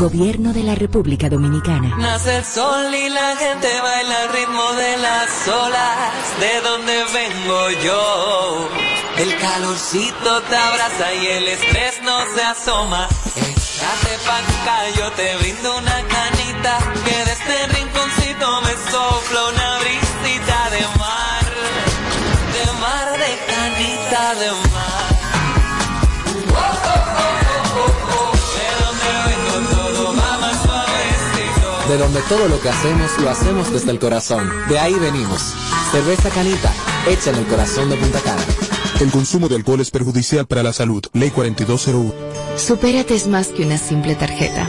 Gobierno de la República Dominicana. Nace el sol y la gente baila al ritmo de las olas. De donde vengo yo. El calorcito te abraza y el estrés no se asoma. Échate pa' acá, yo te brindo una canita. Que de este rinconcito me sopla una brisita de mar. De mar, de canita, de mar. De donde todo lo que hacemos lo hacemos desde el corazón. De ahí venimos. Cerveza Canita, hecha en el corazón de Punta Cana. El consumo de alcohol es perjudicial para la salud. Ley 4201. Supérate es más que una simple tarjeta.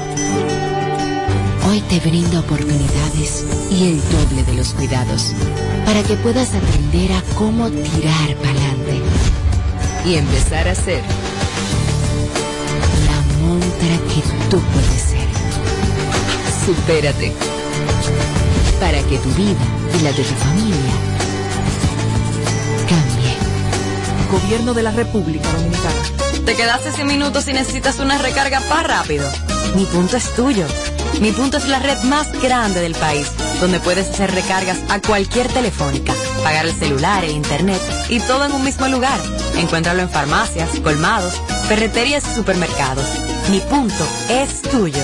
Hoy te brindo oportunidades y el doble de los cuidados para que puedas aprender a cómo tirar para adelante y empezar a ser la montra que tú puedes ser. Supérate para que tu vida y la de tu familia cambie. Gobierno de la República Dominicana. ¿Te quedaste sin minutos y necesitas una recarga para rápido? Mi punto es tuyo. Mi punto es la red más grande del país, donde puedes hacer recargas a cualquier telefónica, pagar el celular, el internet y todo en un mismo lugar. Encuéntralo en farmacias, colmados, ferreterías y supermercados. Mi punto es tuyo.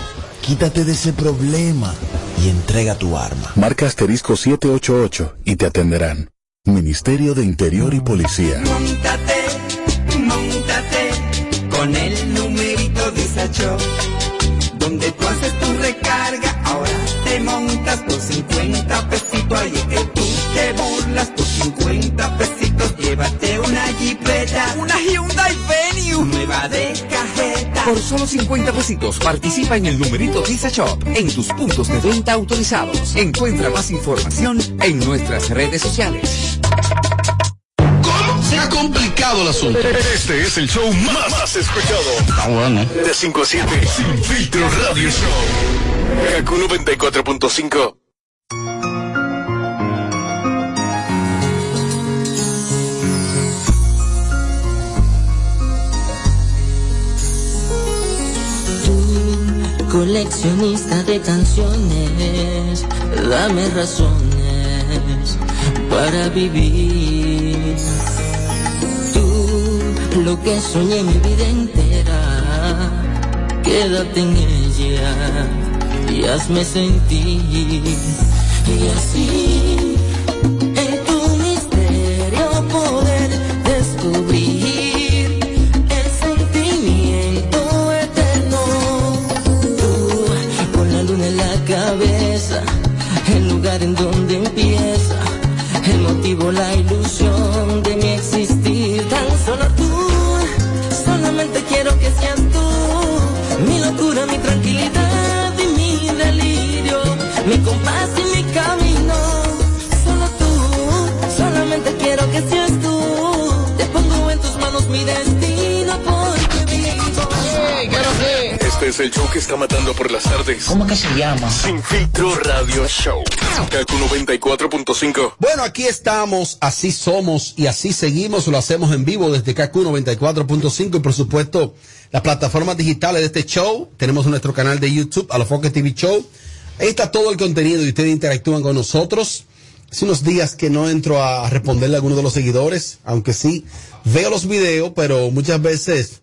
Quítate de ese problema y entrega tu arma. Marca asterisco 788 y te atenderán. Ministerio de Interior y Policía. Móntate, móntate con el numerito Disacho. Donde tú haces tu recarga, ahora te montas por 50 pesitos. Ahí es que tú te burlas Por solo 50 pesitos participa en el numerito Visa Shop en tus puntos de venta autorizados. Encuentra más información en nuestras redes sociales. ¿Cómo? Se ha complicado el asunto. Este es el show más, más escuchado. Está bueno. De 5 a 7. Sin filtro radio show. Kaku 94.5. Coleccionista de canciones, dame razones para vivir. Tú, lo que soñé mi vida entera, quédate en ella y hazme sentir. Y así, en donde empieza, el motivo, la ilusión de mi existir. Tan solo tú, es el show que está matando por las tardes. ¿Cómo que se llama? Sin filtro radio show. Kaku 94.5. Bueno, aquí estamos, así somos y así seguimos, lo hacemos en vivo desde KQ 94.5 y por supuesto las plataformas digitales de este show. Tenemos nuestro canal de YouTube, Alofoque TV Show. Ahí está todo el contenido y ustedes interactúan con nosotros. Hace unos días que no entro a responderle a algunos de los seguidores, aunque sí veo los videos, pero muchas veces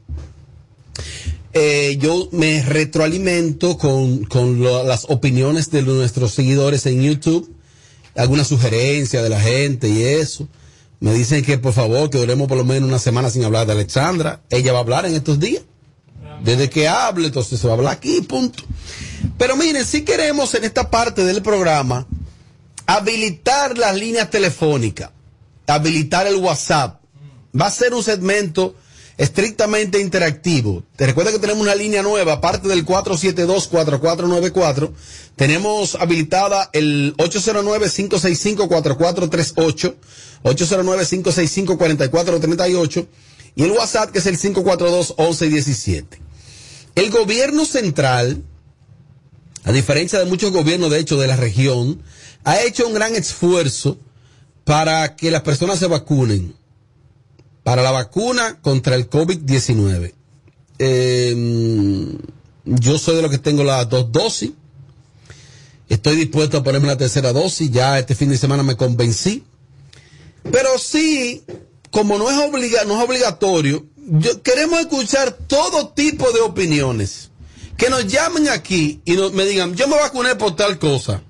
eh, yo me retroalimento con, con lo- las opiniones de nuestros seguidores en YouTube, alguna sugerencia de la gente y eso. Me dicen que por favor que duremos por lo menos una semana sin hablar de Alexandra. Ella va a hablar en estos días. Desde que hable, entonces se va a hablar aquí, punto. Pero miren, si queremos en esta parte del programa habilitar las líneas telefónicas, habilitar el WhatsApp. Va a ser un segmento estrictamente interactivo. Te recuerda que tenemos una línea nueva, aparte del 472-4494. Tenemos habilitada el 809-565-4438, 809-565-4438 y el WhatsApp que es el 542-1117. El gobierno central, a diferencia de muchos gobiernos, de hecho, de la región, ha hecho un gran esfuerzo para que las personas se vacunen. Para la vacuna contra el COVID-19. Eh, yo soy de los que tengo las dos dosis. Estoy dispuesto a ponerme la tercera dosis. Ya este fin de semana me convencí. Pero sí, como no es, obliga no es obligatorio, yo, queremos escuchar todo tipo de opiniones. Que nos llamen aquí y nos, me digan, yo me vacuné por tal cosa.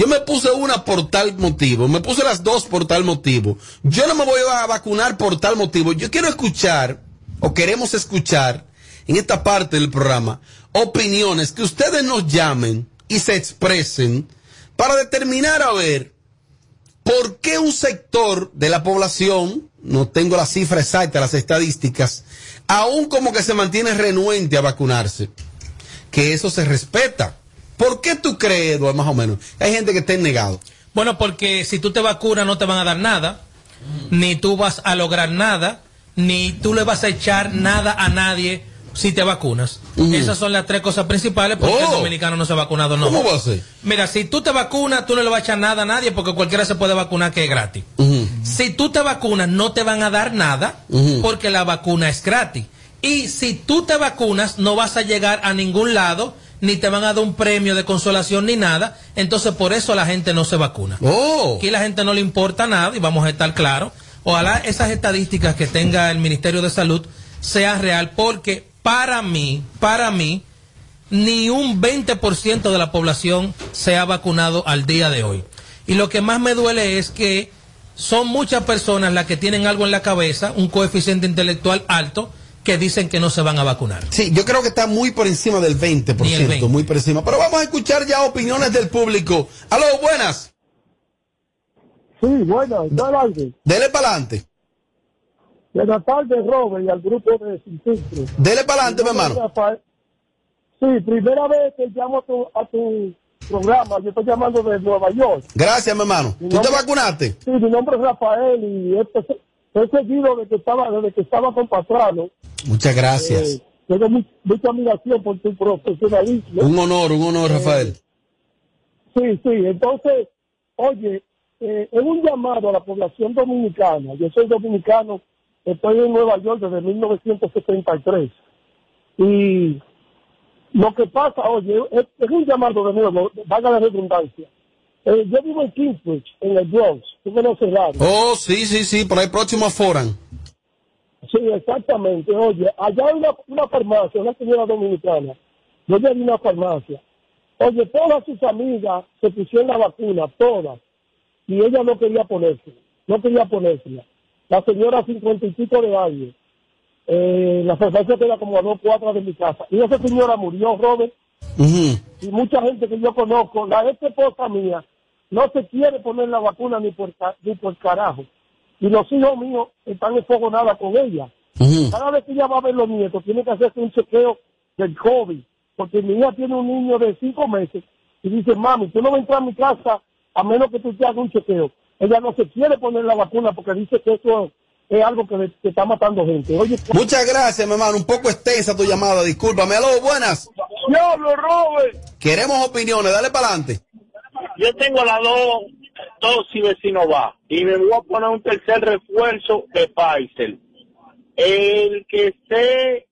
Yo me puse una por tal motivo, me puse las dos por tal motivo. Yo no me voy a vacunar por tal motivo. Yo quiero escuchar, o queremos escuchar, en esta parte del programa, opiniones que ustedes nos llamen y se expresen para determinar a ver por qué un sector de la población, no tengo la cifra exacta, las estadísticas, aún como que se mantiene renuente a vacunarse, que eso se respeta. ¿Por qué tú crees, Eduardo, más o menos? Hay gente que está negado. Bueno, porque si tú te vacunas no te van a dar nada, ni tú vas a lograr nada, ni tú le vas a echar nada a nadie si te vacunas. Esas son las tres cosas principales porque el Oh. dominicano no se ha vacunado. No. ¿Cómo va a ser? Mira, si tú te vacunas, tú no le vas a echar nada a nadie porque cualquiera se puede vacunar que es gratis. Si tú te vacunas, no te van a dar nada porque la vacuna es gratis. Y si tú te vacunas, no vas a llegar a ningún lado, ni te van a dar un premio de consolación ni nada. Entonces, por eso la gente no se vacuna. Oh. Aquí la gente no le importa nada y vamos a estar claros. Ojalá esas estadísticas que tenga el Ministerio de Salud sean real porque para mí, para mí, ni un 20% de la población se ha vacunado al día de hoy. Y lo que más me duele es que son muchas personas las que tienen algo en la cabeza, un coeficiente intelectual alto, que dicen que no se van a vacunar. Sí, yo creo que está muy por encima del 20%, Ni el 20. muy por encima. Pero vamos a escuchar ya opiniones del público. Aló, buenas. Sí, al aire. Dele para adelante. Buenas tardes, Robert, y al grupo de Sin Filtro. Dele para adelante, mi hermano. Rafael. Sí, primera vez que llamo a tu, a tu programa. Yo estoy llamando de Nueva York. Gracias, mi hermano. Mi ¿Tú te vacunaste? Sí, mi nombre es Rafael y este, he seguido desde que estaba, desde que estaba con Patrano. Muchas gracias. Eh, tengo mu- mucha admiración por tu profesionalismo. Un honor, un honor, Rafael. Sí, sí, entonces, oye, eh, es un llamado a la población dominicana. Yo soy dominicano, estoy en Nueva York desde 1973. Y lo que pasa, oye, es, es un llamado de nuevo, valga la redundancia. Eh, yo vivo en Kingsbridge, en el Bronx, tú conoces área. Oh, sí, sí, sí, por ahí próximo a Foran. Sí, exactamente. Oye, allá hay una, una farmacia, una señora dominicana. Yo ya vi una farmacia. Oye, todas sus amigas se pusieron la vacuna, todas. Y ella no quería ponerse, no quería ponérsela. La señora cincuenta y pico de años. Eh, la farmacia queda como a dos cuadras de mi casa. Y esa señora murió, Robert. Y mucha gente que yo conozco, la ex esposa mía, no se quiere poner la vacuna ni por, ni por carajo. Y los hijos míos están enfogonadas con ella. Cada vez que ella va a ver los nietos, tiene que hacerse un chequeo del COVID. Porque mi hija tiene un niño de cinco meses y dice, mami, tú no vas a entrar a mi casa a menos que tú te hagas un chequeo. Ella no se quiere poner la vacuna porque dice que eso es algo que, que está matando gente. Oye, Muchas gracias, mi hermano. Un poco extensa tu llamada, discúlpame. Aló, buenas. Diablo, Robert. Queremos opiniones, dale para adelante. Yo tengo las dos dosis de Sinovac y me voy a poner un tercer refuerzo de Pfizer. El que esté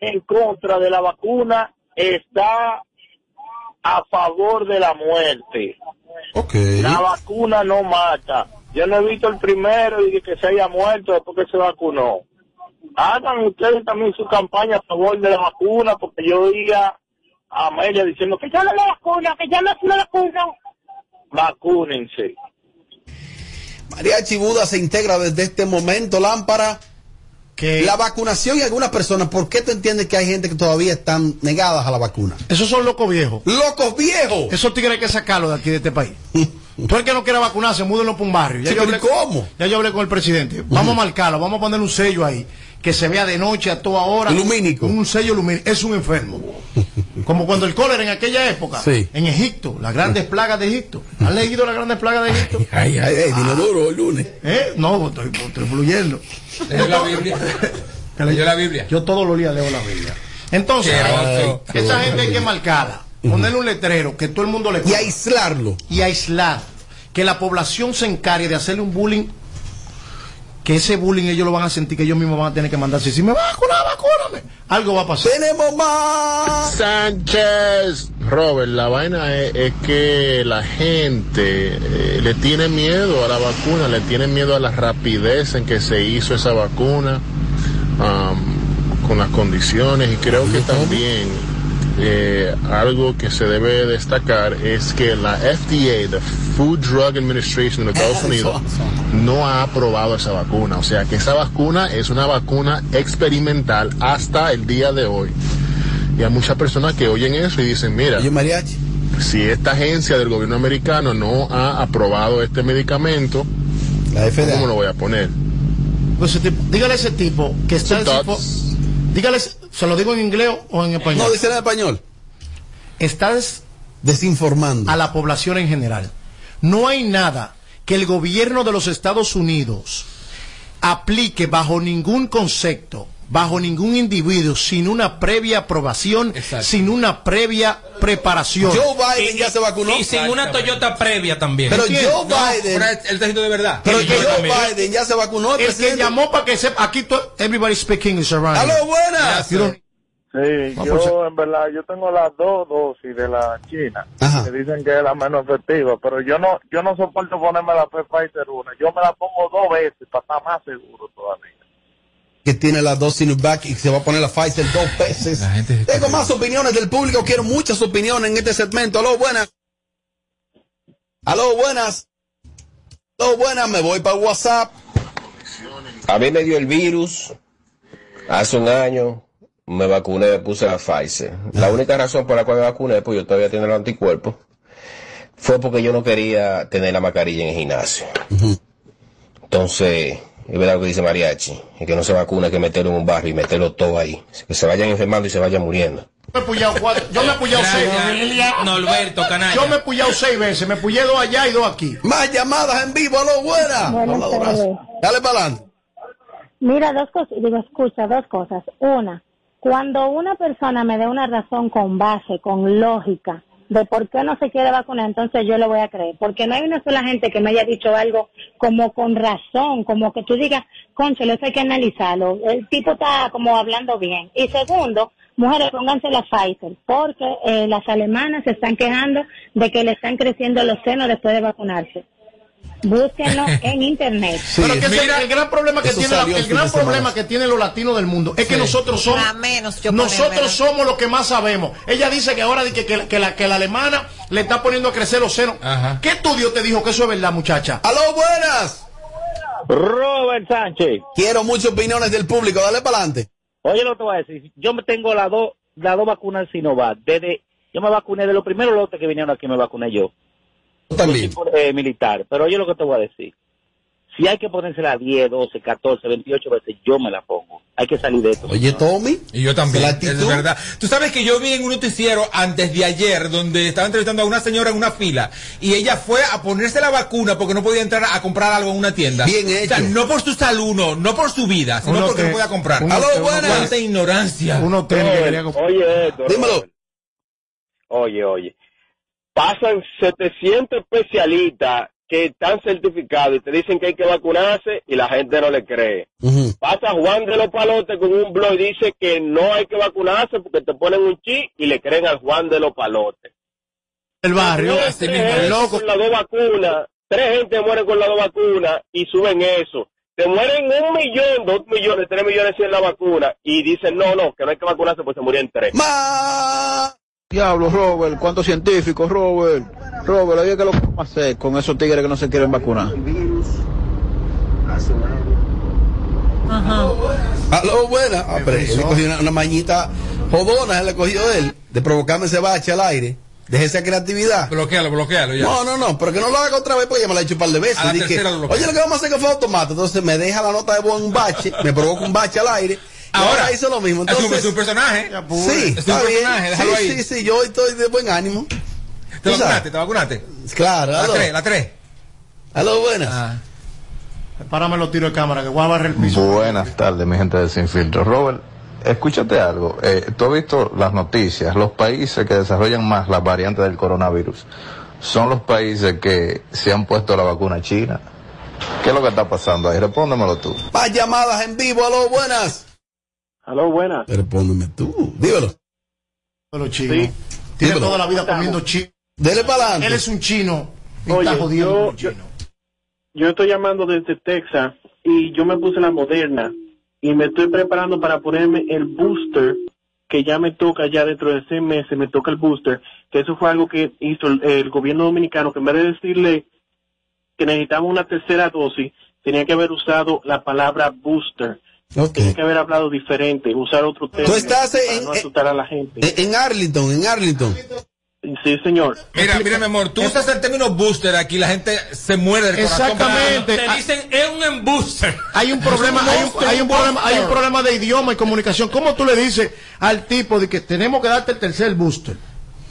en contra de la vacuna está a favor de la muerte. La vacuna no mata. Yo no he visto el primero y que se haya muerto después que se vacunó. Hagan ustedes también su campaña a favor de la vacuna, porque yo oía a Amelia diciendo que ya no me vacuno, que ya no me vacuno. Vacúnense. Mariachi Buda se integra desde este momento, Lámpara. Que la vacunación y algunas personas, ¿por qué tú entiendes que hay gente que todavía están negadas a la vacuna? Esos son locos viejos. ¡Locos viejos! Esos tigres hay que sacarlos de aquí, de este país. Tú el que no quiera vacunarse, múdenlo para un barrio. Ya Sí, yo hablé, ¿cómo? Ya yo hablé con el presidente. Vamos a marcarlo, vamos a poner un sello ahí. Que se vea de noche a toda hora. Lumínico. Un sello lumínico. Es un enfermo. Como cuando el cólera en aquella época. Sí. En Egipto, las grandes plagas de Egipto. ¿Han leído las grandes plagas de Egipto? Ay, ay, ay, dilo duro el lunes. ¿Eh? No, estoy, estoy fluyendo. Leyó la Biblia. Leyó la Biblia. Yo todos los días leo la Biblia. Entonces, Ay, esa gente hay que marcarla. Ponerle un letrero que todo el mundo le Y aislarlo. y aislar. Que la población se encargue de hacerle un bullying. Que ese bullying ellos lo van a sentir que ellos mismos van a tener que mandarse. Si me va a vacunar, vacúname. Algo va a pasar. Tenemos más. Sánchez. Robert, la vaina es, es que la gente eh, le tiene miedo a la vacuna, le tiene miedo a la rapidez en que se hizo esa vacuna, am, con las condiciones y creo que también eh, algo que se debe destacar es que la FDA, the Food Drug Administration de los Estados Unidos, no ha aprobado esa vacuna. O sea que esa vacuna es una vacuna experimental hasta el día de hoy. Y hay muchas personas que oyen eso y dicen, mira, mariachi. si esta agencia del gobierno americano no ha aprobado este medicamento, ¿cómo lo voy a poner? Pues dígale a ese tipo que está en Some su- Dígale, ¿se lo digo en inglés o en español? No, dice en español. Estás desinformando a la población en general. No hay nada que el gobierno de los Estados Unidos aplique bajo ningún concepto, bajo ningún individuo, sin una previa aprobación, sin una previa preparación. Joe Biden ya se vacunó. Y sin una Toyota previa también. Pero ¿Entiendes? Joe No, Biden- él está diciendo de verdad. Pero Y Joe también. Biden ya se vacunó. El que llamó para que sepa, aquí to- everybody speak English around. Aló, buenas. Sí, yo en verdad, yo tengo las dos dosis de la China, que dicen que es la menos efectiva, pero yo no yo no soporto ponerme la Pfizer una, yo me la pongo dos veces para estar más seguro todavía. Que tiene las dos Sinovac y se va a poner la Pfizer dos veces. Tengo más opiniones del público, quiero muchas opiniones en este segmento. Aló, buenas. Aló, buenas. Aló, buenas, me voy para WhatsApp. A mí me dio el virus hace un año, me vacuné, me puse la Pfizer. La única razón por la cual me vacuné, pues yo todavía tengo los anticuerpos, fue porque yo no quería tener la mascarilla en el gimnasio. Entonces, es verdad lo que dice Mariachi, es que no se vacuna, hay que meterlo en un barrio y meterlo todo ahí. Que se vayan enfermando y se vayan muriendo. Yo me he pullado cuatro- yo me he pullado seis Gracias, Norberto, canalla. Yo me he pullado seis veces, me pullé dos allá y dos aquí. Más llamadas en vivo, aló. Buenas tardes. Dale para adelante. Mira, dos cosas, digo, escucha, dos cosas. Una, cuando una persona me dé una razón con base, con lógica, de por qué no se quiere vacunar, entonces yo lo voy a creer. Porque no hay una sola gente que me haya dicho algo como con razón, como que tú digas, concho, eso hay que analizarlo. El tipo está como hablando bien. Y segundo, mujeres, pónganse la Pfizer, porque eh, las alemanas se están quejando de que le están creciendo los senos después de vacunarse. Búsquenlo en internet. Pero que ese- el gran problema que tiene la- salió el fin gran problema que tienen los latinos del mundo es que Sí. nosotros somos A menos yo nosotros somos los que más sabemos. Ella dice que ahora di que, que, la- que la, que la alemana le está poniendo a crecer los senos. ¿Qué estudio te dijo que eso es verdad, muchacha? Aló, buenas. Robert Sánchez. Quiero muchas opiniones del público, dale para adelante. Oye, lo que te voy a decir, yo me tengo las dos las dos vacunas Sinovac, desde yo me vacuné de los primeros lotes que vinieron aquí me vacuné yo. También. Eh, militar, pero oye lo que te voy a decir. Si hay que ponérsela 10, 12, 14, 28 veces, yo me la pongo. Hay que salir de esto. Oye, Tommy. Y yo también, La es verdad. Tú sabes que yo vi en un noticiero antes de ayer donde estaba entrevistando a una señora en una fila y ella fue a ponerse la vacuna porque no podía entrar a comprar algo en una tienda. Bien O sea, hecho. no por su salud, no, no por su vida, sino Uno porque que- no podía comprar. Aló, uno- Cuánta ignorancia. Uno que. Oye, esto, Dímelo. Robert. Oye, oye. Pasan 700 especialistas que están certificados y te dicen que hay que vacunarse y la gente no le cree. Pasa Juan de los Palotes con un blog y dice que no hay que vacunarse porque te ponen un chip y le creen al Juan de los Palotes. El barrio, Tres así mismo, gente el loco. Con las dos vacunas, tres gente mueren con las dos vacunas y suben eso. Te mueren un millón, dos millones, tres millones sin la vacuna y dicen no, no, que no hay que vacunarse porque se murieron tres. Diablo, Robert, ¿cuántos científicos, Robert? Robert, había que lo vamos a hacer con esos tigres que no se quieren vacunar. Ajá. Aló, buena. Ah, pero le cogió una, una, mañita jodona, se le cogió él, de provocarme ese bache al aire. Deje esa creatividad. Bloquealo, bloquealo ya. No, no, no, pero que no lo haga otra vez porque ya me la he hecho un par de veces. A la lo Oye, lo que vamos a hacer que fue automático. Entonces me deja la nota de buen bache, me provoca un bache al aire Ahora, hizo lo mismo. es un- Entonces, es un personaje. Sí, Es está un bien. personaje, déjalo sí, ahí. sí, sí, yo estoy de buen ánimo. ¿Te vacunaste? ¿Te vacunaste? Claro, La aló. 3, la 3. Aló, buenas. Párame los tiros de cámara que voy a barrer el piso. Buenas tardes, mi gente de Sin Filtro. Robert, escúchate algo. Eh, Tú has visto las noticias. Los países que desarrollan más las variantes del coronavirus son los países que se han puesto la vacuna china. ¿Qué es lo que está pasando ahí? Respóndemelo tú. Más llamadas en vivo, aló, buenas. Aló, buenas. Respóndeme tú, dímelo. Los chinos. Tiene toda la vida comiendo chino. Dele para adelante. Él es un chino. Y Oye, está jodiendo yo, los yo, yo estoy llamando desde Texas y yo me puse la moderna y me estoy preparando para ponerme el booster que ya me toca ya dentro de seis meses me toca el booster que eso fue algo que hizo el, el gobierno dominicano que en vez de decirle que necesitamos una tercera dosis tenía que haber usado la palabra booster tenía que haber hablado diferente usar otro término estás para en- no asustar a la gente En, Arlington, en Arlington. sí señor Mira, mira, mi amor, tú usas el término booster aquí, la gente se muere del corazón. Exactamente. Te dicen, es un embuster. Hay un problema, hay un, hay un problema, hay un problema de idioma y comunicación. ¿Cómo tú le dices al tipo de que tenemos que darte el tercer booster?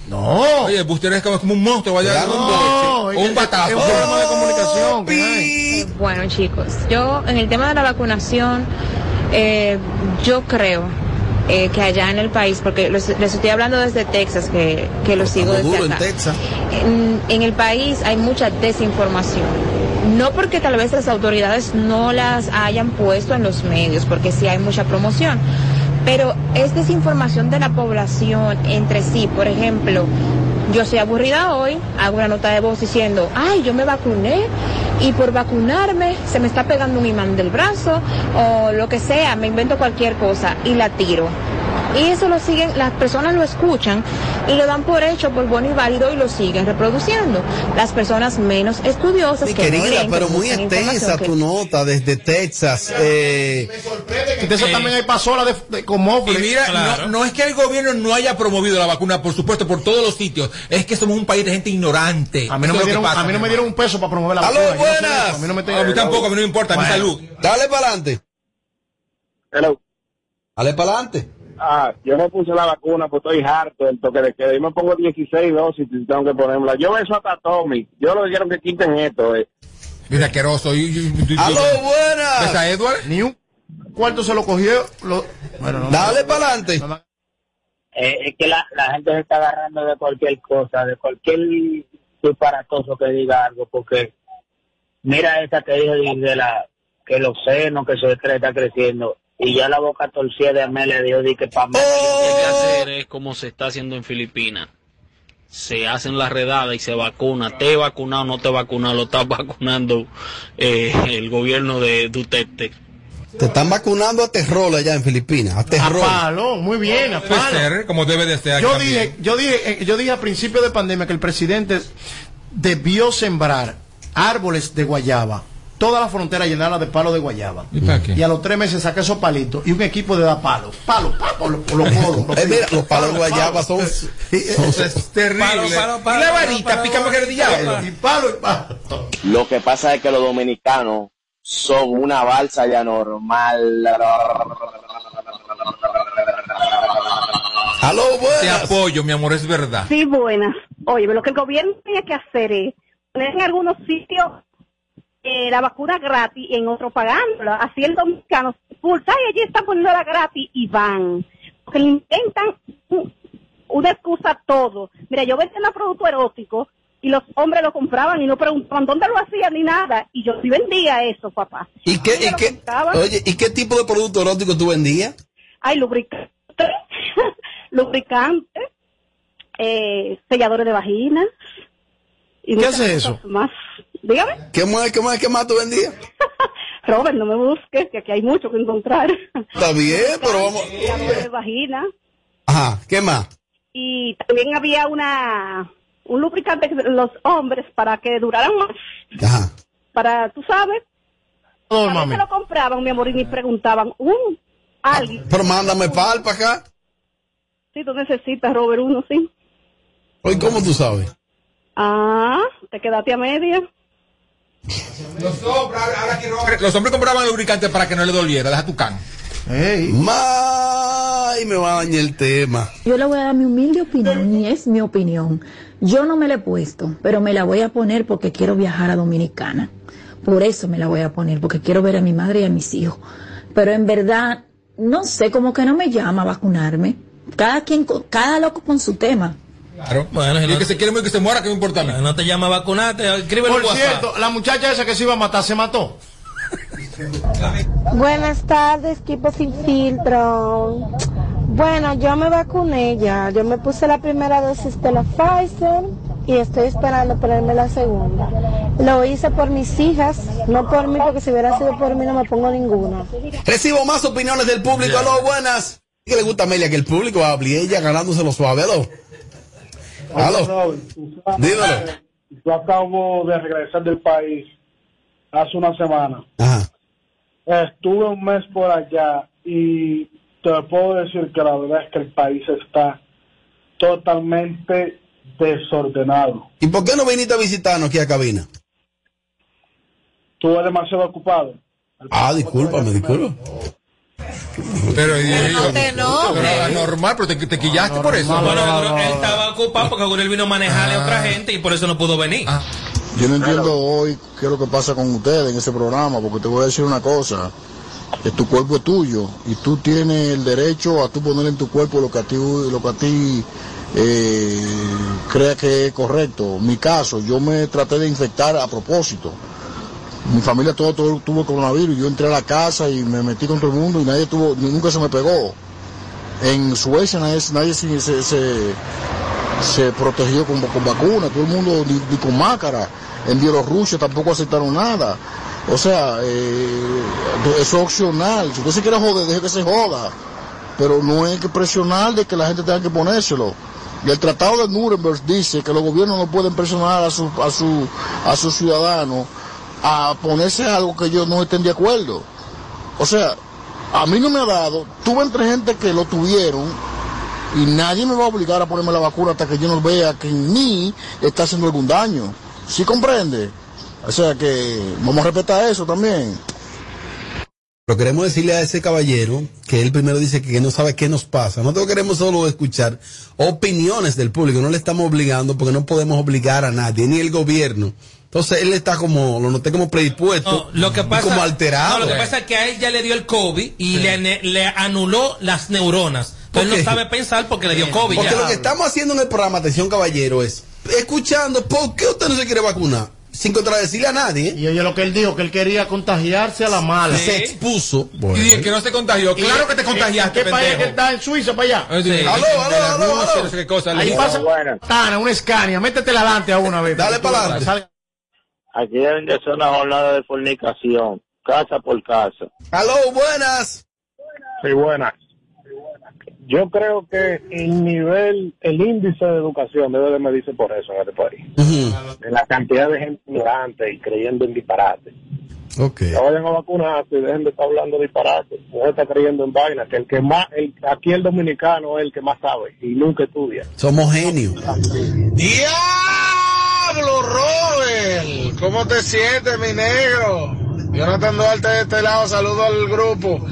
No. Oye, el booster es como, como un monstruo, vaya No, un, batazo. es un problema de comunicación. hay. Bueno, chicos, yo en el tema de la vacunación, eh, yo creo eh, que allá en el país, porque los- les estoy hablando desde Texas, que, que lo sigo desde duro en acá. Texas. En, en el país hay mucha desinformación. No porque tal vez las autoridades no las hayan puesto en los medios, porque sí hay mucha promoción, pero es desinformación de la población entre sí. Por ejemplo, yo soy aburrida hoy, hago una nota de voz diciendo, ay, yo me vacuné y por vacunarme se me está pegando un imán del brazo o lo que sea, me invento cualquier cosa y la tiro. Y eso lo siguen, las personas lo escuchan y lo dan por hecho, por bueno y válido y lo siguen reproduciendo. Las personas menos estudiosas Mi que no querida, leen, que pero muy extensa que- tu nota desde Texas. Eh, De eso también hay pasola de, de con Y mofle. mira, Claro. no, no es que el gobierno no haya promovido la vacuna, por supuesto, por todos los sitios. Es que somos un país de gente ignorante. A mí no me que dieron, pasa, a mí no me dieron un peso para promover la ¡Aló, vacuna. No sé buenas! A mí, no me A mí tampoco, a mí no me importa, mi salud. Dale para adelante. Hello. Dale para adelante. Ah, yo me puse la vacuna, pues estoy harto del toque de queda. Yo me pongo 16 dosis y tengo que ponérmela. Yo beso hasta Tommy. Yo lo que quiero que quiten esto. Eh. Mira, asqueroso. Y- y- y- ¡Aló, buenas! ¿Ves a Edward? Ni un cuarto se lo cogió. Lo, bueno, no, Dale para adelante. Eh, es que la, la gente se está agarrando de cualquier cosa, de cualquier disparatoso que diga algo, porque mira esa que dijo de, la que los senos, que su estrés está creciendo, y ya la boca torcida de Amelia dio di que para Lo que hay que hacer es como se está haciendo en Filipinas. Se hacen las redadas y se vacuna. Te he vacunado, no te he vacunado, lo está vacunando eh, el gobierno de Duterte. Te están vacunando a terror allá en Filipinas. A A terror. palo, muy bien, a palo. ser, como debe de ser. aquí Yo también. dije, yo dije, eh, yo dije a principio de pandemia que el presidente debió sembrar árboles de guayaba. Toda la frontera llenarla de palos de guayaba. ¿Y para qué? Y a los tres meses saca esos palitos y un equipo de da palos. Palos, palos, los los codos. Eh, mira, los palos de guayaba son. Eso es terrible. Palo, palo, palo, y la palo, varita, palo, pica más que el diablo. Y palo y palo. Lo que pasa es que los dominicanos son una balsa ya normal. ¡Aló, Te buenas! apoyo, mi amor, es verdad. Sí, buenas. Oye, lo que el gobierno tenía que hacer es poner en algunos sitios eh, la vacuna gratis y en otros pagándola. Así el dominicano pulsa y allí están poniéndola gratis y van. Porque le inventan un- una excusa a todo. Mira, yo vendía producto erótico y los hombres lo compraban y no preguntaban dónde lo hacían ni nada. Y yo sí vendía eso, papá. ¿Y qué, y qué, oye, ¿y qué tipo de producto erótico tú vendías? Hay lubricante, lubricante, eh, selladores de vagina. Y ¿Qué hace eso? Más. Dígame, ¿Qué más, qué más, qué más tú vendías? Robert, no me busques, que aquí hay mucho que encontrar. Está bien, pero vamos. De vagina. Ajá, ¿qué más? Y también había una un lubricante que los hombres para que duraran más. Ajá. Para, tú sabes, a mami. lo compraban, mi amor, y me preguntaban, uh, alguien. Pero mándame pal para acá. Si tú necesitas, Robert, uno, sí. Oye, ¿cómo tú sabes? Ah, te quedaste a media. Los hombres, ahora que Robert- los hombres compraban lubricante para que no le doliera. Deja tu can. Ay, me va a dañar el tema. Yo le voy a dar mi humilde opinión y es mi opinión. Yo no me la he puesto, pero me la voy a poner porque quiero viajar a Dominicana. Por eso me la voy a poner, porque quiero ver a mi madre y a mis hijos. Pero en verdad, no sé, como que no me llama a vacunarme. Cada quien, con- cada loco con su tema. Claro. Bueno, y el que se quiere morir que se muera, que me importa a mí. No te llama a vacunarte, escríbelo Por WhatsApp. cierto, la muchacha esa que se iba a matar, se mató. Buenas tardes, equipo sin filtro. Bueno, yo me vacuné ya. Yo me puse la primera dosis de la Pfizer y estoy esperando ponerme la segunda. Lo hice por mis hijas, no por mí, porque si hubiera sido por mí no me pongo ninguna. Recibo más opiniones del público. Aló, buenas. ¿Qué le gusta a Amelia? Que el público hable y ella ganándose los suave. Aló. Dímelo. Yo acabo de regresar del país hace una semana. Ajá. Estuve un mes por allá y te puedo decir que la verdad es que el país está totalmente desordenado. ¿Y por qué no viniste a visitarnos aquí a cabina? Estuve demasiado ocupado. Ah, discúlpame, disculpa. Pero, no te enojes. pero normal, pero te, te quillaste por eso. Bueno, él estaba ocupado porque él vino a manejarle a otra gente y por eso no pudo venir. Yo no entiendo hoy qué es lo que pasa con ustedes en ese programa, porque te voy a decir una cosa, que tu cuerpo es tuyo y tú tienes el derecho a tú poner en tu cuerpo lo que a ti, lo que a ti eh, crea que es correcto. Mi caso, yo me traté de infectar a propósito. Mi familia todo, todo tuvo coronavirus, yo entré a la casa y me metí con todo el mundo y nadie tuvo, nunca se me pegó. En Suecia nadie, nadie se, se- protegió con, con vacuna, todo el mundo ni, ni con máscara. En Bielorrusia tampoco aceptaron nada. O sea, eh, eso es opcional. Si usted se quiere joder, deje que se joda. Pero no hay que presionar de que la gente tenga que ponérselo. Y el Tratado de Nuremberg dice que los gobiernos no pueden presionar a, su, a, su, a sus ciudadanos a ponerse algo que ellos no estén de acuerdo. O sea, a mí no me ha dado, tuve entre gente que lo tuvieron y nadie me va a obligar a ponerme la vacuna hasta que yo no vea que en mí está haciendo algún daño. ¿Sí comprende? O sea que vamos a respetar eso también. Pero queremos decirle a ese caballero que él primero dice que no sabe qué nos pasa. Nosotros queremos solo escuchar opiniones del público. No le estamos obligando porque no podemos obligar a nadie, ni el gobierno. Entonces él está como, lo noté como predispuesto, Lo que pasa, como alterado. no, lo que pasa es que a él ya le dio el COVID y le, le anuló las neuronas. Entonces ¿Por él no sabe pensar porque le dio COVID. Porque ya. lo que estamos haciendo en el programa, atención caballero, es escuchando por qué usted no se quiere vacunar, sin contradecirle a nadie. Y oye lo que él dijo, que él quería contagiarse a la mala. Se expuso. Y dije que no se contagió. Claro que te contagiaste, ¿Qué país que está en Suiza para allá? Sí. Aló, aló, aló, aló. no Ahí pasa Bueno. Tana, una escania, métetela adelante a una vez. Dale para adelante. Aquí deben de ser una jornada de fornicación, casa por casa. Aló, buenas. Sí, buenas. Yo creo que el nivel, el índice de educación debe de medirse por eso en este país. De la cantidad de gente ignorante y creyendo en disparate. Ok. No vayan a vacunarse y dejen de estar hablando disparate. No está creyendo en vaina, que el que más, el, aquí el dominicano es el que más sabe y nunca estudia. Somos genios. ¡Diablo, Robert! ¿Cómo te sientes, mi negro? Jonathan Duarte de este lado, saludo al grupo.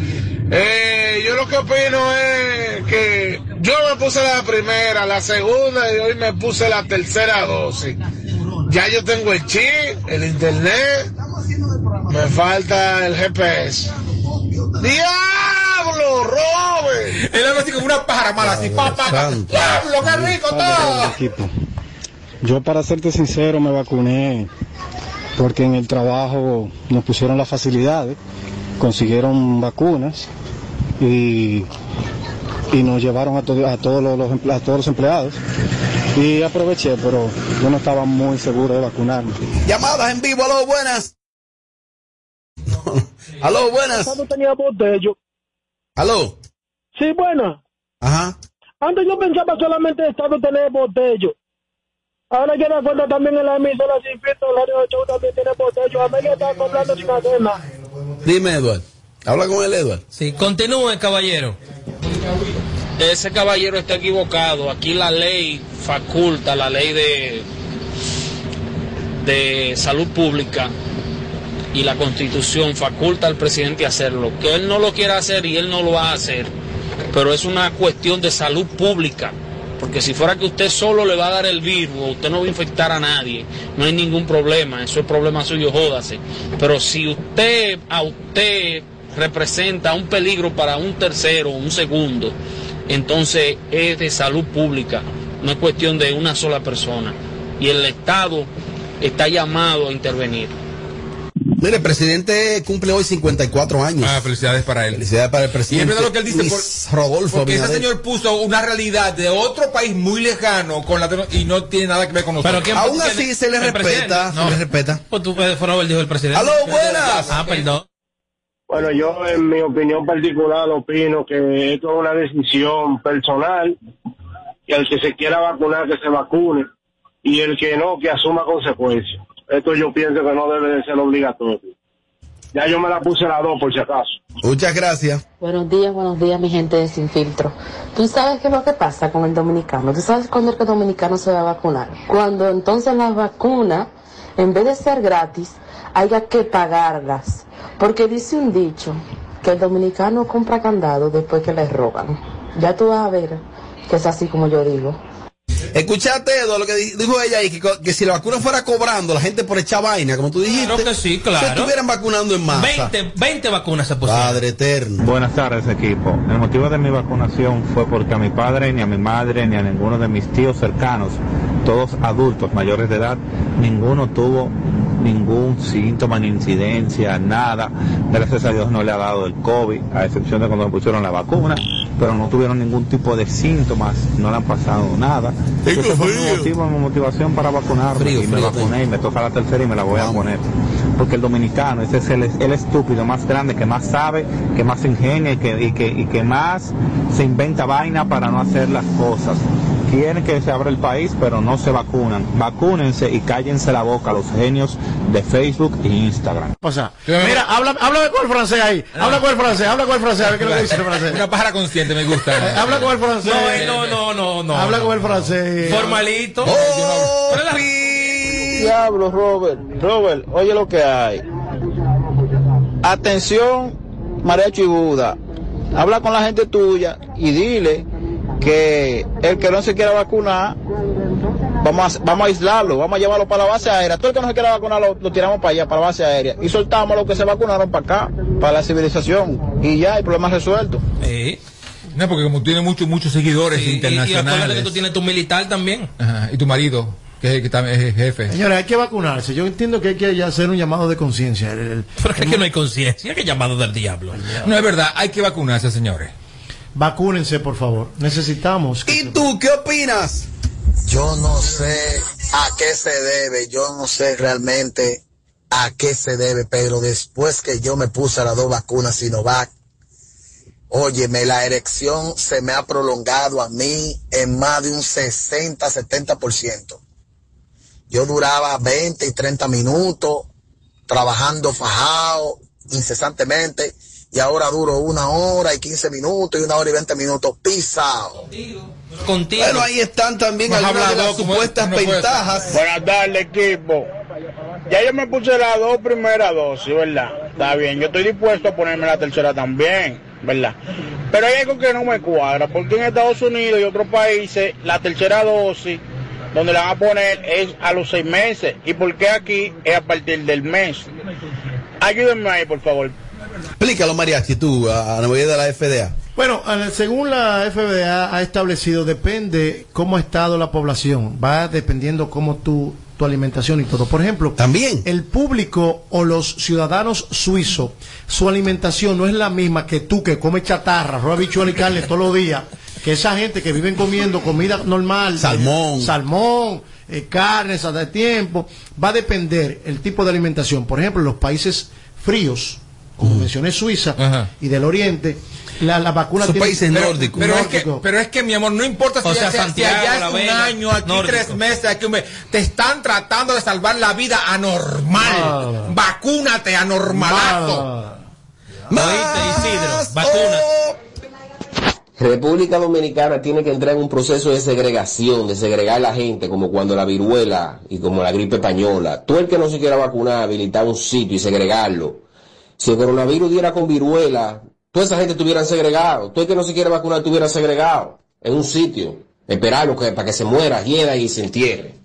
Eh, yo lo que opino es que yo me puse la primera, la segunda y hoy me puse la tercera dosis. Ya yo tengo el chip, el internet, me falta el GPS. ¡Diablo, Robert! Él habla así como una pájara mala, así, pa, pa, pa. ¡Diablo, qué rico todo! Yo para serte sincero me vacuné porque en el trabajo nos pusieron las facilidades, consiguieron vacunas y, y nos llevaron a, to- a todos los, a todos los empleados y aproveché, pero yo no estaba muy seguro de vacunarme. Llamadas en vivo, aló, buenas. aló, buenas. Cuando tenía botello. Aló. Sí, buena. Ajá. Antes yo pensaba solamente el Estado tener botello. Ahora yo me acuerdo también en la emisora Sin Filtro, la radio show también tiene botello. A mí que está comprando sin hacer nada. Dime, Eduardo. Habla con el Edward. Sí, continúe, caballero. Ese caballero está equivocado. Aquí la ley faculta, la ley de, de salud pública y la constitución faculta al presidente hacerlo. Que él no lo quiera hacer y él no lo va a hacer. Pero es una cuestión de salud pública. Porque si fuera que usted solo le va a dar el virus, usted no va a infectar a nadie, no hay ningún problema, eso es problema suyo, jódase. Pero si usted a usted representa un peligro para un tercero, un segundo, entonces es de salud pública, no es cuestión de una sola persona. Y el Estado está llamado a intervenir. Mire, el presidente cumple hoy 54 años. Ah, felicidades para él. Felicidades para el Y es presidente. verdad lo que él dice, Luis por- Rodolfo porque ese señor puso una realidad de otro país muy lejano con la y no tiene nada que ver con nosotros. Aún así se le respeta, se le respeta. Pues tú, Robert dijo el presidente. Aló, buenas. Ah, perdón. Bueno, yo en mi opinión particular opino que esto es una decisión personal, que el que se quiera vacunar que se vacune y el que no que asuma consecuencias. Esto yo pienso que no debe de ser obligatorio. Ya yo me la puse las dos por si acaso. Muchas gracias. Buenos días, buenos días, mi gente de Sin Filtro. ¿Tú sabes qué es lo que pasa con el dominicano? ¿Tú sabes cuándo es que el dominicano se va a vacunar? Cuando entonces las vacunas, en vez de ser gratis, haya que pagarlas. Porque dice un dicho que el dominicano compra candado después que le roban. Ya tú vas a ver que es así como yo digo. Escuchaste, Edo, lo que di- dijo ella ahí, que, co- que si la vacuna fuera cobrando, la gente por echar vaina, como tú dijiste. Claro que sí, claro. Se estuvieran vacunando en masa. 20, 20 vacunas se pusieron. Padre eterno. Buenas tardes equipo. El motivo de mi vacunación fue porque a mi padre, ni a mi madre, ni a ninguno de mis tíos cercanos, todos adultos mayores de edad, ninguno tuvo ningún síntoma ni incidencia, nada. Gracias a Dios no le ha dado el COVID, a excepción de cuando me pusieron la vacuna, pero no tuvieron ningún tipo de síntomas, no le han pasado nada. Tengo Ese fue mi motivo, mi motivación para vacunarme Frío, y me frío, vacuné y me toca la tercera y me la voy a poner. Porque el dominicano, ese es el, el estúpido más grande, que más sabe, que más ingenia y que, y que, y que más se inventa vaina para no hacer las cosas. Quieren que se abra el país, pero no se vacunan. Vacúnense y cállense la boca los genios de Facebook e Instagram. pasa? Mira, habla, háblame con el francés ahí. Habla con el francés, habla con el francés, a ver qué es lo que dice el francés. Una pájara consciente me gusta. Eh, habla con el francés. No, no, no, no. Habla con el francés. Formalito. Diablo, Robert. Robert, oye lo que hay. Atención, Marecho y Buda. Habla con la gente tuya y dile que el que no se quiera vacunar, vamos a, vamos a aislarlo, vamos a llevarlo para la base aérea. Todo el que no se quiera vacunar lo, lo tiramos para allá, para la base aérea. Y soltamos a los que se vacunaron para acá, para la civilización. Y ya, el problema resuelto. No, porque como tiene muchos, muchos seguidores Y, y acuérdate que internacionales. tú tienes tu militar también. Ajá, y tu marido, que es el que también es jefe. Señores, hay que vacunarse. Yo entiendo que hay que hacer un llamado de conciencia. El- el- Pero es que no hay conciencia, que llamado del diablo. No es verdad, hay que vacunarse, señores. Vacúnense, por favor. Necesitamos. que- ¿Y tú qué opinas? Yo no sé a qué se debe, yo no sé realmente a qué se debe, pero después que yo me puse las dos vacunas Sinovac, óyeme, la erección se me ha prolongado a mí en más de un 60-70%. Yo duraba 20 y 30 minutos trabajando fajado incesantemente y ahora duro una hora y 15 minutos y una hora y 20 minutos pisado. Contigo. Bueno, ahí están también algunas de las supuestas ventajas. Buenas tardes, equipo. Ya yo me puse las dos primeras dosis, ¿verdad? Está bien, yo estoy dispuesto a ponerme la tercera también, ¿verdad? Pero hay algo que no me cuadra, porque en Estados Unidos y otros países la tercera dosis, donde la van a poner es a los seis meses, y por qué aquí es a partir del mes. Ayúdenme ahí, por favor. Explícalo, Mariachi, tú, a a la de la FDA. Bueno, según la FDA ha establecido, depende cómo ha estado la población. Va dependiendo cómo tu, tu alimentación y todo. Por ejemplo, También. el público o los ciudadanos suizos, su alimentación no es la misma que tú que comes chatarra, roba bichuela y carne todos los días. Que esa gente que viven comiendo comida normal, Salmón. eh, salmón, eh, carnes a de tiempo, va a depender el tipo de alimentación. Por ejemplo, en los países fríos, como mencioné Suiza Ajá. y del Oriente, la, la vacuna tiene- países Pero, nórdicos. pero es que, Nórdico. pero es que, mi amor, no importa si, O sea, ya- si Santiago, allá es un año, aquí nórdico. tres meses, aquí un mes. Te están tratando de salvar la vida anormal. Ah. Vacúnate, anormalazo. Ah. ¿Oíste? Vacuna. República Dominicana tiene que entrar en un proceso de segregación, de segregar a la gente, como cuando la viruela y como la gripe española. Tú el que no se quiera vacunar, habilitar un sitio y segregarlo. Si el coronavirus diera con viruela, toda esa gente estuviera segregado. Tú el que no se quiere vacunar estuviera segregado en un sitio. Esperarlo que, para que se muera, hieda y se entierre.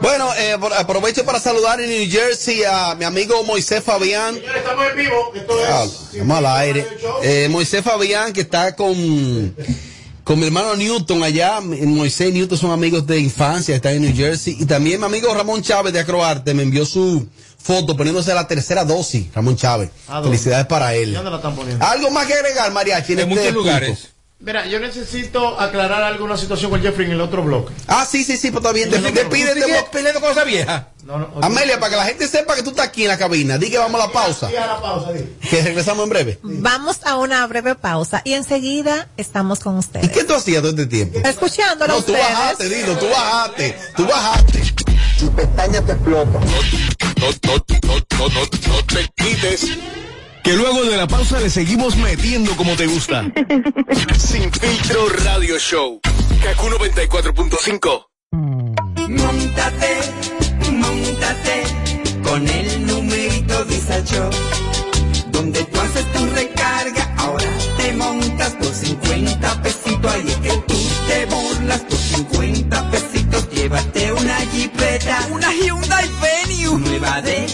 Bueno, eh, aprovecho para saludar en New Jersey a mi amigo Moisés Fabián. Estamos en vivo. Esto es. Ah, Estamos al aire. Eh, Moisés Fabián, que está con, con mi hermano Newton allá. Moisés y Newton son amigos de infancia, están en New Jersey. Y también mi amigo Ramón Chávez de Acroarte me envió su foto poniéndose la tercera dosis. Ramón Chávez. ¿A dónde? Felicidades para él. ¿Dónde la están poniendo? Algo más que agregar, Mariachi, en, En este muchos punto? lugares. Mira, yo necesito aclarar alguna situación con Jeffrey en el otro bloque. Ah, sí, sí, sí, pues está bien. Despídete. ¿Tú sigues peleando con esa vieja? No, no. Amelia, para que la gente sepa que tú estás aquí en la cabina, di que vamos a la pausa. Sí, a la pausa, di. Que regresamos en breve. Vamos a una breve pausa y enseguida estamos con ¿Y ustedes. qué tú hacías todo este tiempo? Escuchándolo No, tú ustedes. bajaste, Dilo, tú bajaste, tú bajaste. Tu pestaña te explota. No, no, no, no, no, no te quites. Que luego de la pausa le seguimos metiendo como te gusta. Sin filtro radio show. Kaku 94.5. Montate, montate con el numerito Visa Shop. Donde tú haces tu recarga, ahora te montas por 50 pesitos. Ahí es que tú te burlas por 50 pesitos. Llévate una jipeta, una Hyundai Venue, nueva de.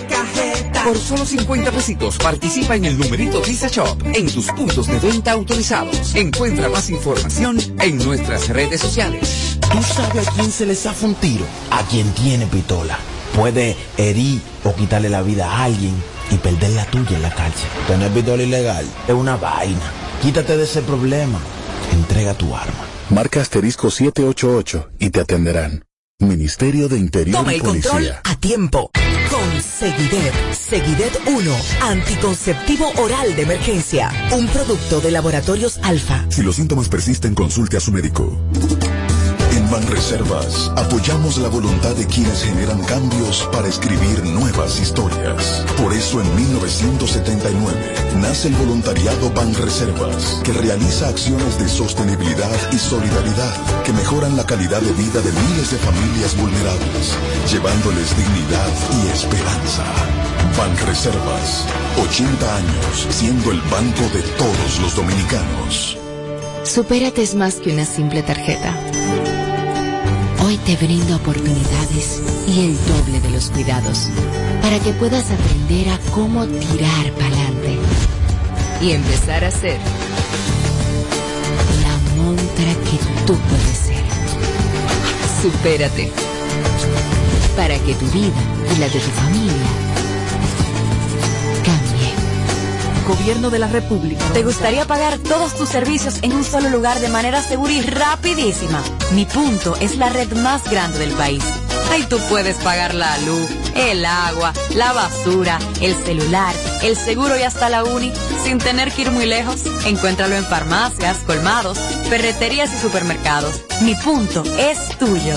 Por solo 50 pesitos participa en el numerito Visa Shop en tus puntos de venta autorizados. Encuentra más información en nuestras redes sociales. ¿Tú sabes a quién se le zafa un tiro? A quien tiene pistola. Puede herir o quitarle la vida a alguien y perder la tuya en la calle. Tener pistola ilegal es una vaina. Quítate de ese problema. Entrega tu arma. Marca asterisco 788 y te atenderán. Ministerio de Interior Toma y el control Policía. a tiempo. Con Seguidet. Seguidet 1. Anticonceptivo oral de emergencia. Un producto de laboratorios alfa. Si los síntomas persisten, consulte a su médico. En Banreservas apoyamos la voluntad de quienes generan cambios para escribir nuevas historias. Por eso en 1979 nace el voluntariado Banreservas, que realiza acciones de sostenibilidad y solidaridad que mejoran la calidad de vida de miles de familias vulnerables, llevándoles dignidad y esperanza. Banreservas, 80 años siendo el banco de todos los dominicanos. Supérate es más que una simple tarjeta. Hoy te brindo oportunidades y el doble de los cuidados para que puedas aprender a cómo tirar para adelante y empezar a ser la montra que tú puedes ser. Supérate para que tu vida y la de tu familia cambie. Gobierno de la República. ¿Te gustaría pagar todos tus servicios en un solo lugar de manera segura y rapidísima? Mi punto es la red más grande del país. Ahí tú puedes pagar la luz, el agua, la basura, el celular, el seguro y hasta la uni sin tener que ir muy lejos. Encuéntralo en farmacias, colmados, ferreterías y supermercados. Mi punto es tuyo.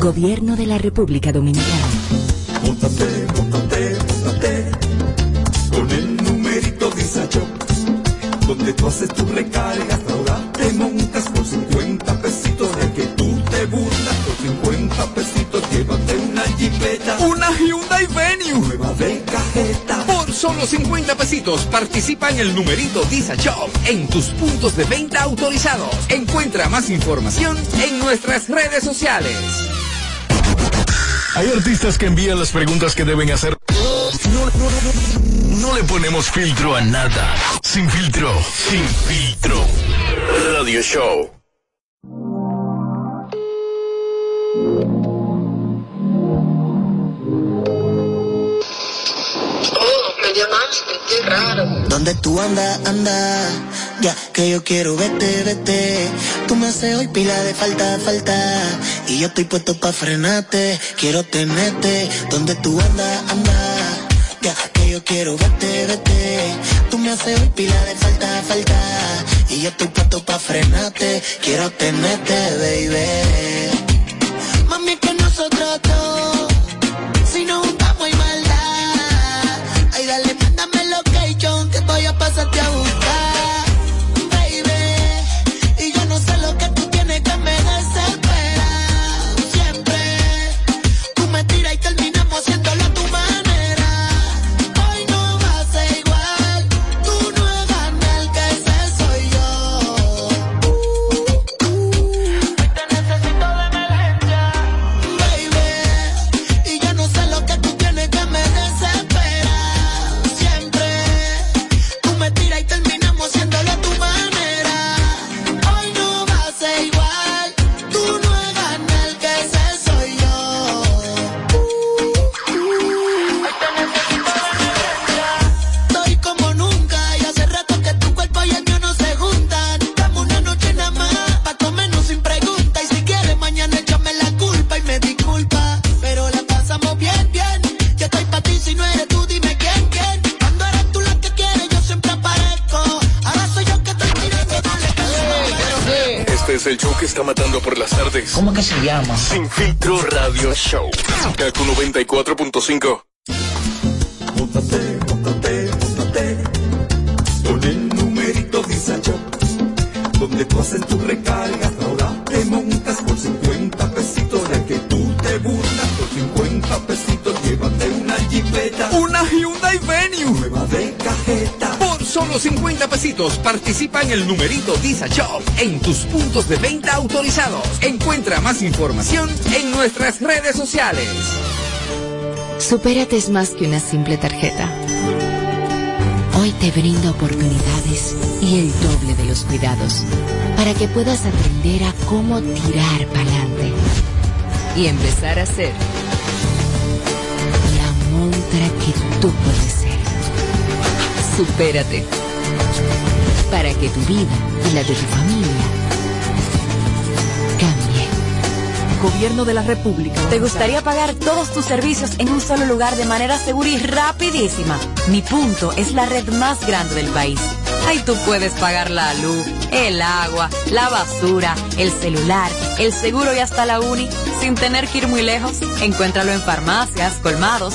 Gobierno de la República Dominicana. Móntate, móntate, móntate con el numerito Visa Shop. Donde tú haces tu recarga, ahora te montas por 50 pesitos de que tú te burlas por 50 pesitos. Llévate una jipeta, una Hyundai Venue, nueva de cajeta, por solo 50 pesitos participa en el numerito Disa Shop en tus puntos de venta autorizados. Encuentra más información en nuestras redes sociales. Hay artistas que envían las preguntas que deben hacer. No, le ponemos filtro a nada. Sin filtro, sin filtro. Radio Show. Qué raro. Donde tú andas, anda, ya que yo quiero verte, vete. Tú me haces hoy pila de falta, falta. Y yo estoy puesto pa' frenarte, quiero tenerte. Donde tú andas, anda, ya que yo quiero verte, vete. Tú me haces hoy pila de falta, falta. Y yo estoy puesto pa' frenarte, quiero tenerte, baby. Mami, que nosotros dos, si nos pasarte a buscar, ¿Cómo que se llama? Sin filtro radio show. Kaku 94.5. 50 pesitos participa en el numerito Disa Shop en tus puntos de venta autorizados. Encuentra más información en nuestras redes sociales. Supérate es más que una simple tarjeta. Hoy te brinda oportunidades y el doble de los cuidados para que puedas aprender a cómo tirar para adelante y empezar a ser la montra que tú puedes ser. Supérate para que tu vida y la de tu familia cambie. Gobierno de la República. ¿Te gustaría pagar todos tus servicios en un solo lugar de manera segura y rapidísima? Mi punto es la red más grande del país. Ahí tú puedes pagar la luz, el agua, la basura, el celular, el seguro y hasta la uni sin tener que ir muy lejos. Encuéntralo en farmacias, colmados,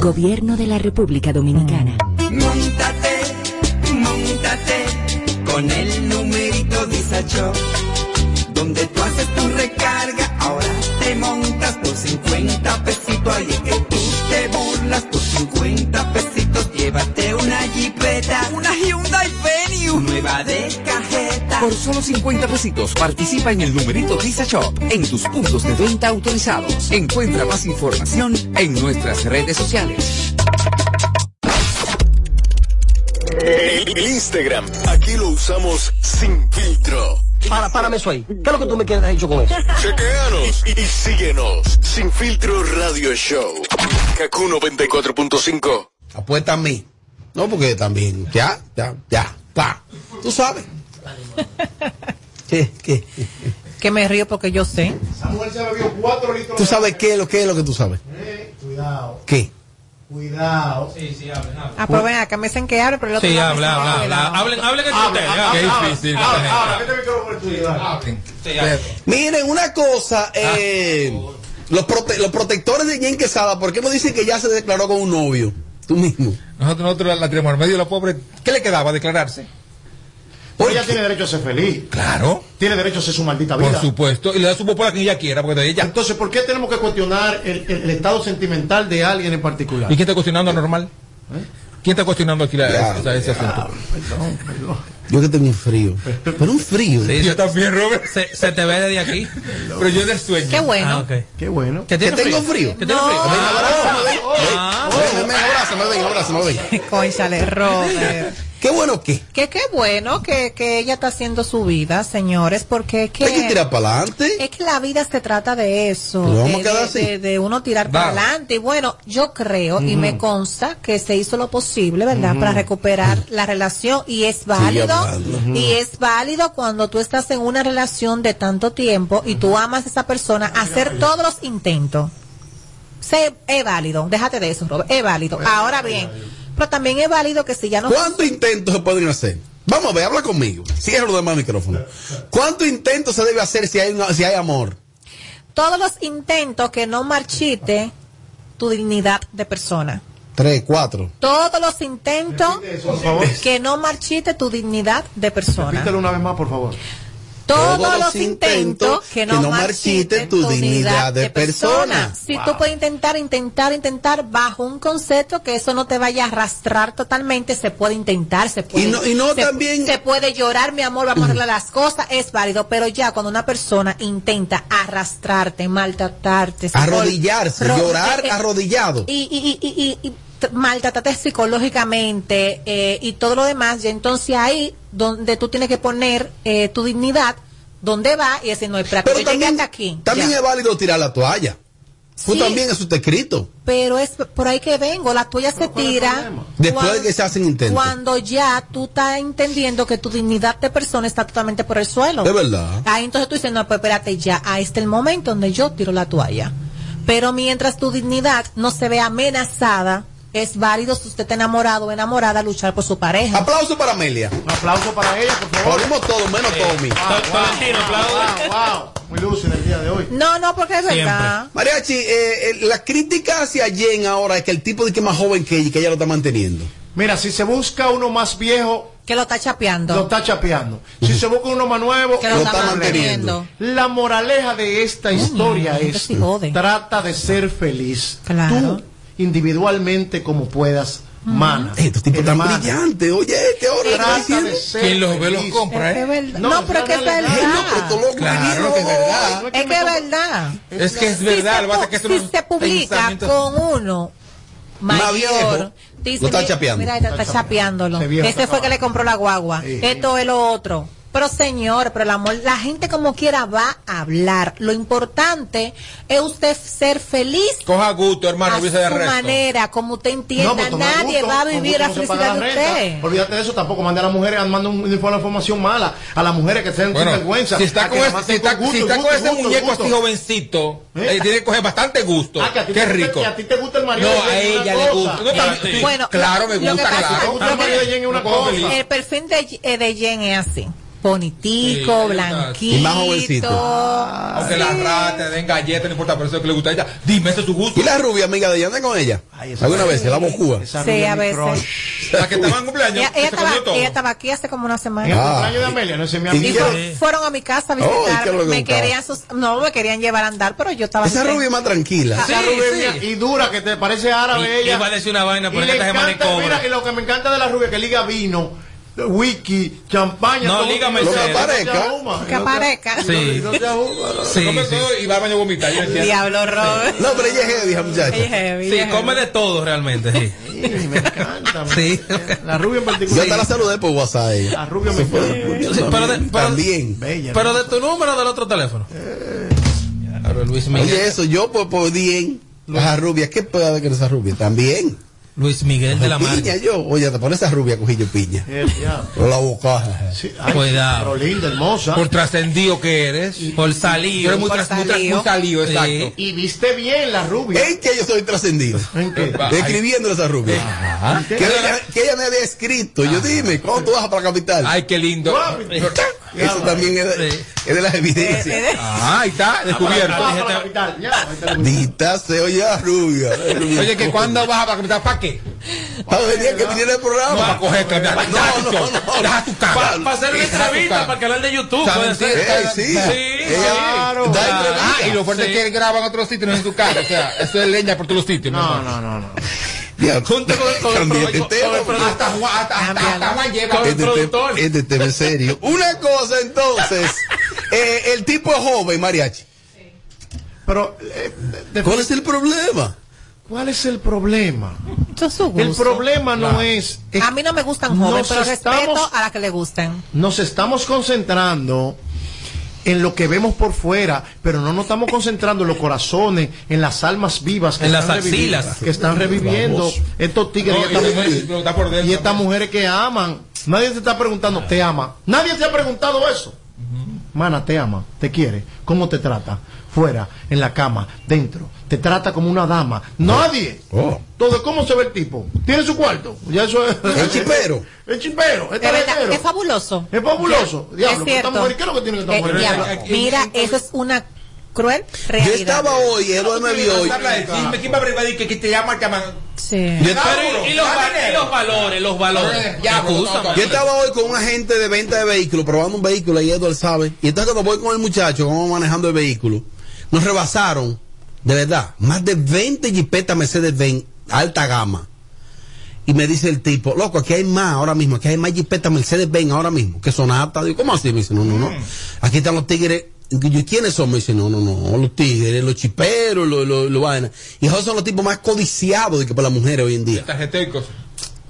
Gobierno de la República Dominicana. Montate, montate con el numerito Visa Shop, donde tú haces tu recarga, ahora te montas por 50 pesitos, ahí es que tú te burlas por 50 pesitos, llévate una jipeta, Una Hyundai Venue. nueva de cajeta. Por solo 50 pesitos participa en el numerito Visa Shop en tus puntos de venta autorizados. Encuentra más información en nuestras redes sociales. El, el Instagram, aquí lo usamos sin filtro. Para, párame eso ahí. ¿Qué es lo que tú me quieres dicho con eso? Chequeanos y, y síguenos. Sin filtro radio show. Kaku 94.5. Apuesta a mí. No, porque también, ya, ya, ya, pa. Tú sabes. ¿Qué, qué? Que me río porque yo sé. ¿Tú sabes qué es lo que es lo que tú sabes? Cuidado. ¿Qué? Cuidado. Sí, sí, hablen, hablen. Ah, pues ven acá, me dicen que hable, pero el otro Sí, habla, habla, habla. Hablen, hablen entre ustedes. Qué difícil. Gente. que este micrófono. Hablen. Miren, una cosa, eh, los, prote- los protectores de Jen Quesada, ¿por qué no dicen que ya se declaró con un novio? Tú mismo. Nosotros, nosotros la, la tenemos al medio de la pobre. ¿Qué le quedaba? Declararse. Pero ella tiene derecho a ser feliz. Claro. Tiene derecho a ser su maldita vida. Por supuesto. Y le da su popola a quien ella quiera, porque de ella. Entonces, ¿por qué tenemos que cuestionar el, el- el estado sentimental de alguien en particular? ¿Y quién está cuestionando normal? ¿Eh? ¿Quién está cuestionando aquí la- Ya, esa- ese asunto? Perdón, perdón. Yo que tengo un frío. Pero un frío. Sí, Yo también, Robert. se, se te ve desde aquí. Pero yo del sueño. Qué bueno. Ah. Qué bueno. ¿Que ¿Que tengo frío? ¿Que tiene No. frío? Ven, abrázame, ven. Ah. Ven, ven, abrázame, ven, abrázame, ven. Cónchale, Robert. Qué bueno que. Que qué bueno que, que ella está haciendo su vida, señores, porque es que, Hay que tirar para adelante. es que la vida se trata de eso, vamos a de, quedar de- así. de- de uno tirar para adelante. Y bueno, yo creo y me consta que se hizo lo posible, ¿verdad?, para recuperar la relación y es válido. Y es válido cuando tú estás en una relación de tanto tiempo y tú amas a esa persona, hacer todos los intentos. Se, es válido, déjate de eso, Robert, es válido. Ahora bien, pero también es válido que si ya no ¿Cuántos intentos se pueden hacer? Vamos a ver, habla conmigo. Cierra los demás micrófonos. ¿Cuántos intentos se debe hacer si hay, una- si hay amor? todos los intentos que no marchite tu dignidad de persona. Tres, cuatro. Todos los intentos que no marchite tu dignidad de persona. Repítelo una vez más, por favor. Todos, los intentos que no, marchite tu dignidad de persona. Si tú puedes intentar, intentar, intentar bajo un concepto que eso no te vaya a arrastrar totalmente, se puede intentar, se puede. Y no- y no se, también- Se puede llorar, mi amor, vamos a arreglar las cosas, es válido. Pero ya cuando una persona intenta arrastrarte, maltratarte, Arrodillarse, ro- llorar eh, eh, arrodillado. y, y, y, y, y- y t- maltratarte psicológicamente eh, y todo lo demás, y entonces ahí donde tú tienes que poner eh, tu dignidad, donde va y decir, no, espera, que Pero también, hasta aquí. también ya. es válido tirar la toalla. Tú Sí. también, eso está escrito. Pero es por ahí que vengo, la tuya se tira. Después de que se hacen intentos. Cuando ya tú estás entendiendo que tu dignidad de persona está totalmente por el suelo. Es verdad. Ahí entonces tú dices, no, pues espérate, ya, ahí está el momento donde yo tiro la toalla. Pero mientras tu dignidad no se ve amenazada, es válido si usted está enamorado o enamorada luchar por su pareja. Aplauso para Amelia. Un aplauso para ella, por favor. Oímos todo, menos Tommy. Tolentino, aplaude. Wow, wow. Muy lúcida el día de hoy. No, no, porque es Siempre. verdad. Mariachi, eh, eh, la crítica hacia Jen ahora es que el tipo de que es más joven que ella y que ella lo está manteniendo. Mira, si se busca uno más viejo, Que lo está chapeando. lo está chapeando. Si se busca uno más nuevo, que lo, lo está, está manteniendo. La moraleja de esta historia gente es trata de ser feliz. Claro. Tú individualmente como puedas, mana. Eh, Estos tipos tan brillantes. Oye, este ahora Trata de ser Quien los ve los compra, Es que ¿eh? No, No, pero es que es verdad. Claro que es verdad. Es que es verdad. Es que es Si verdad, si se publica con uno mayor, dice, lo está "Mi- chapeando". Mira, está, está chapeándolo. Ese fue que le compró la guagua. Sí. Esto es lo otro. Pero señor, pero el amor, la gente como quiera va a hablar. Lo importante es usted ser feliz Coja gusto, hermano, a olvídese de su resto. manera, como usted entienda. pues Nadie gusto, va a vivir la no felicidad de usted. Olvídate de eso, tampoco mande a las mujeres, manda un, una información mala a las mujeres que sean Bueno, vergüenza. si está con, ese, nada más si está, con gusto, si está gusto, con ese gusto, muñeco así jovencito, ¿Eh? eh, tiene que coger bastante gusto. Ah, que Qué rico. a ti te gusta el marido No, de a ella le gusta. No, también- Bueno, claro, me gusta, claro. El de perfil de, eh, de Jen es así. Bonitico, Sí, blanquito. Y más jovencito. Aunque Sí. las ratas te den galletas, no importa, pero eso es lo que le gusta a ella. Dime, ese es su gusto. ¿Y la rubia amiga de ella anda con ella? Ay, ¿Alguna vez? ¿La bocúa? Sí, a es mi veces. La que estaba en cumpleaños, Ella, estaba, ella estaba aquí hace como una En el semana. Ah. cumpleaños de Amelia, no se me ¿Y Y fueron a mi casa a Oh, ¿y qué visitar. es lo que me querían sus- no me querían llevar a andar, pero yo estaba Esa rubia es más tranquila. Sí, Esa rubia sí. y dura, que te parece árabe Y- ella. decir una vaina, pero esta semana cobra. mira, y lo que me encanta de la rubia, que liga vino, whisky, champaña. No, todo, lígame Lo que aparezca. Que y no se- aparezca. Sí. no ¿no? Sí, Come sí. todo y va al baño a vomitar. yo entiendo. Diablo, Robert. No, pero ella es heavy, esa muchacha. Ella es heavy, Sí, es come heavy. de todo realmente, sí. Sí, me encanta. Sí. La rubia en Yo particular. hasta la saludé por WhatsApp a ella. La rubia me encanta. Sí, pero de- pero- También. Bella. Pero de tu número o del otro teléfono. Claro, Luis Miguel. Oye, eso, yo por, por bien. Esa rubia, ¿qué puede haber que esa rubia? También. Luis Miguel de la Piña, Marca. yo. Oye, te pones esa rubia cogillo piña. O la boca. Cuidado. Pero linda, hermosa. Por trascendido que eres. Por salío. eres muy, Por tras- muy tras- salío. muy salido, Sí. exacto. Y viste bien la rubia. ¿En qué yo soy trascendido? ¿En qué? Escribiéndole a esa rubia. Ajá. Que ella, que ella me había escrito. Yo dime, ¿cómo tú vas para la capital? Ay, qué lindo. Eso también es es de las evidencias. Ah, ahí está, descubierto. Para capital. Dita se oye rubia. Oye, que cuando vas a capital, ¿para qué? Para venir que viniera el No, para programa. coger, deja tu cara. Para hacer una entrevista para el canal de YouTube. Sí, claro. Ah, y lo fuerte es que graban otros sitios, no en tu cara. O sea, eso es leña por todos los sitios. No, no, no, no. Ya, Junto con, con el, este tema, con. Hasta Juan, hasta, hasta, hasta Juan lleva. Con el productor. este tema es serio. Una cosa entonces, eh, el tipo es joven, mariachi. Pero, eh, de- ¿Cuál es el problema? ¿cuál es el problema? El problema no es, es- A mí no me gustan jóvenes, pero estamos- respeto a la que le gusten. Nos estamos concentrando en lo que vemos por fuera, pero no nos estamos concentrando en los corazones, en las almas vivas que En las están reviviendo- axilas. que están reviviendo Vamos. estos tigres No, y, estas y- mujeres, y estas mujeres que aman. Nadie te está preguntando, ¿te ama? Nadie te ha preguntado eso. Mana, te ama, te quiere, ¿cómo te trata? Fuera, en la cama, dentro, te trata como una dama. Nadie. Oh. Todo, ¿cómo se ve el tipo? ¿Tiene su cuarto? Ya eso es. El chipero. El chipero, lejero. es fabuloso. Es fabuloso. Diablo, es esta mujer, ¿qué es lo que tiene que Eh, mujer? diablo, Aquí- mira, aquí- eso es una cruel realidad. Yo estaba hoy, Eduardo me vio hoy. ¿quién va a decir que, te llama, te llama? Sí. Yo Pero, ¿y, y los, va- y los valores, los valores. Ya, Acusan. yo estaba hoy con un agente de venta de vehículos, probando un vehículo, y Eduardo sabe. Y entonces cuando voy con el muchacho, vamos manejando el vehículo, nos rebasaron, de verdad, más de 20 jipetas Mercedes-Benz, alta gama. Y me dice el tipo, loco, aquí hay más ahora mismo, aquí hay más jipetas Mercedes-Benz ahora mismo, que sonata. Digo, ¿cómo así? Me dice, no, no, no. Aquí están los tigres. Digo, ¿y ¿Quiénes son? Me dice, no, no, no, los tigres, los chiperos, los, los, los vainas. Y esos son los tipos más codiciados de que por las mujeres hoy en día. Cosas.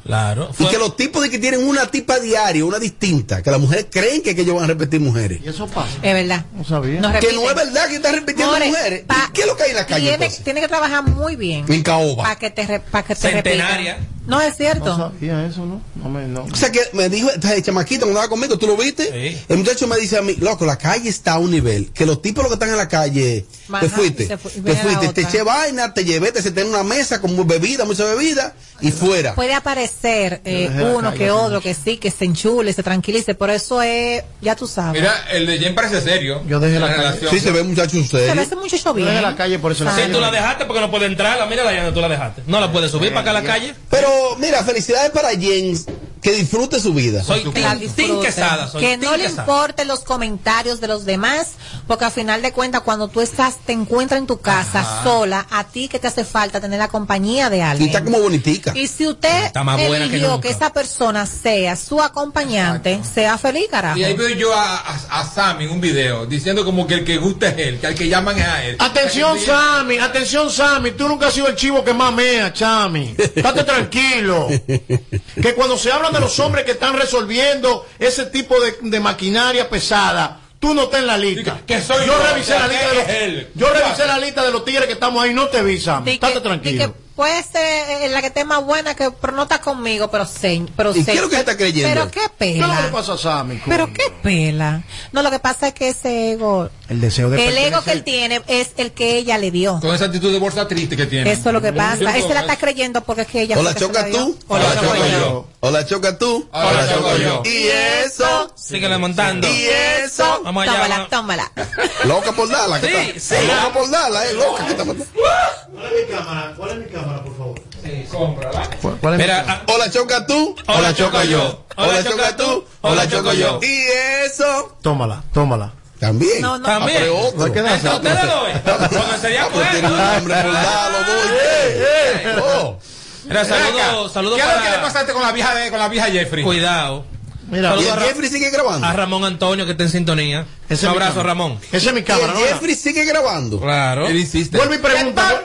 Claro. Y que los tipos de que tienen una tipa diaria, una distinta, que las mujeres creen que, que ellos van a repetir mujeres. Y eso pasa. Es verdad. No sabía. Nos Que no es verdad que están repitiendo More, mujeres. pa- ¿Y ¿Qué es lo que hay en la calle Tiene, que trabajar muy bien. En caoba. Para que te, re- pa' que te Centenaria. repitan. No es cierto. No sabía eso, ¿no? No me, no. O sea que me dijo, el chamaquito cuando andaba conmigo, ¿tú lo viste? Sí. El muchacho me dice a mí, loco, la calle está a un nivel, que los tipos los que están en la calle, te fuiste, se fu- te la fuiste, te eché vaina, te llevé, te senté en una mesa con bebida, mucha bebida, y fuera. Puede aparecer eh, Yo la uno calle que otro que sí, que se enchule, se tranquilice. Por eso es, ya tú sabes. Mira, el de Jen parece serio. Yo dejé la calle. relación. Sí, se ve muchacho se serio. ve ese muchacho Yo bien. dejé la calle por eso. la Ah. Si calle tú la dejaste porque no puede entrarla, mira la donde tú la dejaste. No la puedes subir para acá a la calle. Pero mira, felicidades para Jens, que disfrute su vida. Soy Tim, Quesada. Soy que no le importen los comentarios de los demás, porque al final de cuentas, cuando tú estás, te encuentras en tu casa Ajá. sola, a ti que te hace falta tener la compañía de Y alguien. está como bonitica. Y si usted Está más buena que eligió nunca. que, esa persona sea su acompañante, sea feliz, carajo. Y ahí veo yo a, a, a Sammy en un video diciendo como que el que gusta es él, que al que llaman es a él. Atención, Sammy, atención, Sammy. Tú nunca has sido el chivo que más mea, Chami. Estate tranquilo. Que cuando se de los hombres que están resolviendo ese tipo de, de maquinaria pesada, tú no estás en la lista. Que soy yo yo, revisé la lista de los, yo revisé la lista de los tigres que estamos ahí, no te vi, Sammy. Di que- Estate tranquilo. Puede ser eh, la que esté más buena, que, pero no está conmigo, pero sé. Pero ¿Y sé- qué es lo que está creyendo? Pero qué ¿Qué es lo que le pela. pasa a Sammy? Pero qué pela. No, lo que pasa es que ese ego, El deseo de el ego que él tiene es el que ella le dio. Con esa actitud de bolsa triste que tiene. Eso es lo que pasa. Él se la está creyendo porque es que ella. O la se choca tú, O la choco yo. o la choca tú, O la choco yo. Y eso, Síguele montando. y eso, Vamos allá. Tómala, vamos. tómala. loca por darla, que Sí, está, sí. loca por darla, eh, loca que está por. ¿Cuál es mi cámara? ¿Cuál es mi cámara, por favor? Sí, cómprala. ¿Cuál es mi Mira, cámara? ah, O la choca tú, O la choco yo. o la choca tú, o la choco yo. Y eso, Tómala, tómala. también. No, no. También. Ah, otro. Hay que danzar. ustedes dos. Porque sería pues hambre por voy. Oh. Mira, saludos saludo ¿Qué es lo que le pasaste con la vieja, de- con la vieja Jeffrey? Cuidado. Mira, Y el Jeffrey sigue grabando. A Ramón Antonio que está en sintonía. Ese Un abrazo. Ramón. Esa es mi Y cámara, el ¿no? Jeffrey sigue grabando. Claro. Él insiste. Vuelve y pregunta.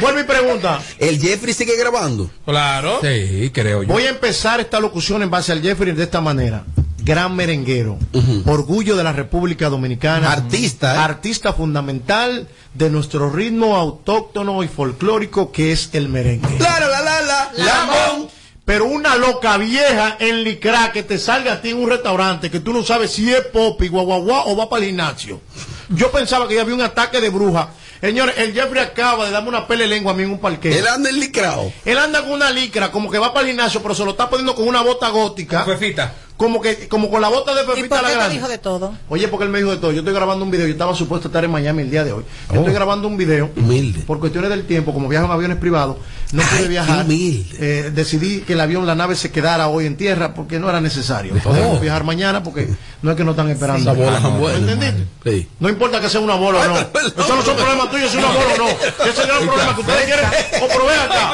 Vuelve y pregunta. El Jeffrey sigue grabando. Claro. Sí, creo yo. Voy a empezar esta locución en base al Jeffrey de esta manera. gran merenguero, orgullo de la República Dominicana, Artista, ¿eh? artista fundamental de nuestro ritmo autóctono y folclórico que es el merengue. La, la, la, la, la, Lamón. Pero una loca vieja en licra que te salga a ti en un restaurante que tú no sabes si es popi, guaguaguá o va para el gimnasio. Yo pensaba que ya había un ataque de bruja. Señores, el Jeffrey acaba de darme una pele lengua a mí en un parque. Él anda en licrao. Él anda con una licra, como que va para el gimnasio, pero se lo está poniendo con una bota gótica. Fefita. Como que, como con la bota de ¿Y Pepita por la qué te grande. dijo de todo? Oye, porque él me dijo de todo. Yo estoy grabando un video. Yo estaba supuesto a estar en Miami el día de hoy. Yo Oh. estoy grabando un video. Humilde. Por cuestiones del tiempo, como viajo en aviones privados, no pude viajar. Eh, decidí que el avión, la nave se quedara hoy en tierra porque no era necesario. Podemos viajar mañana porque no es que no están esperando. Ah, son no. buenas, ¿Entendiste? Sí. No importa que sea una bola o no. Eso no son problemas tuyos, si es una bola o no. Ese es el gran problema que ustedes quieren. O proveen acá.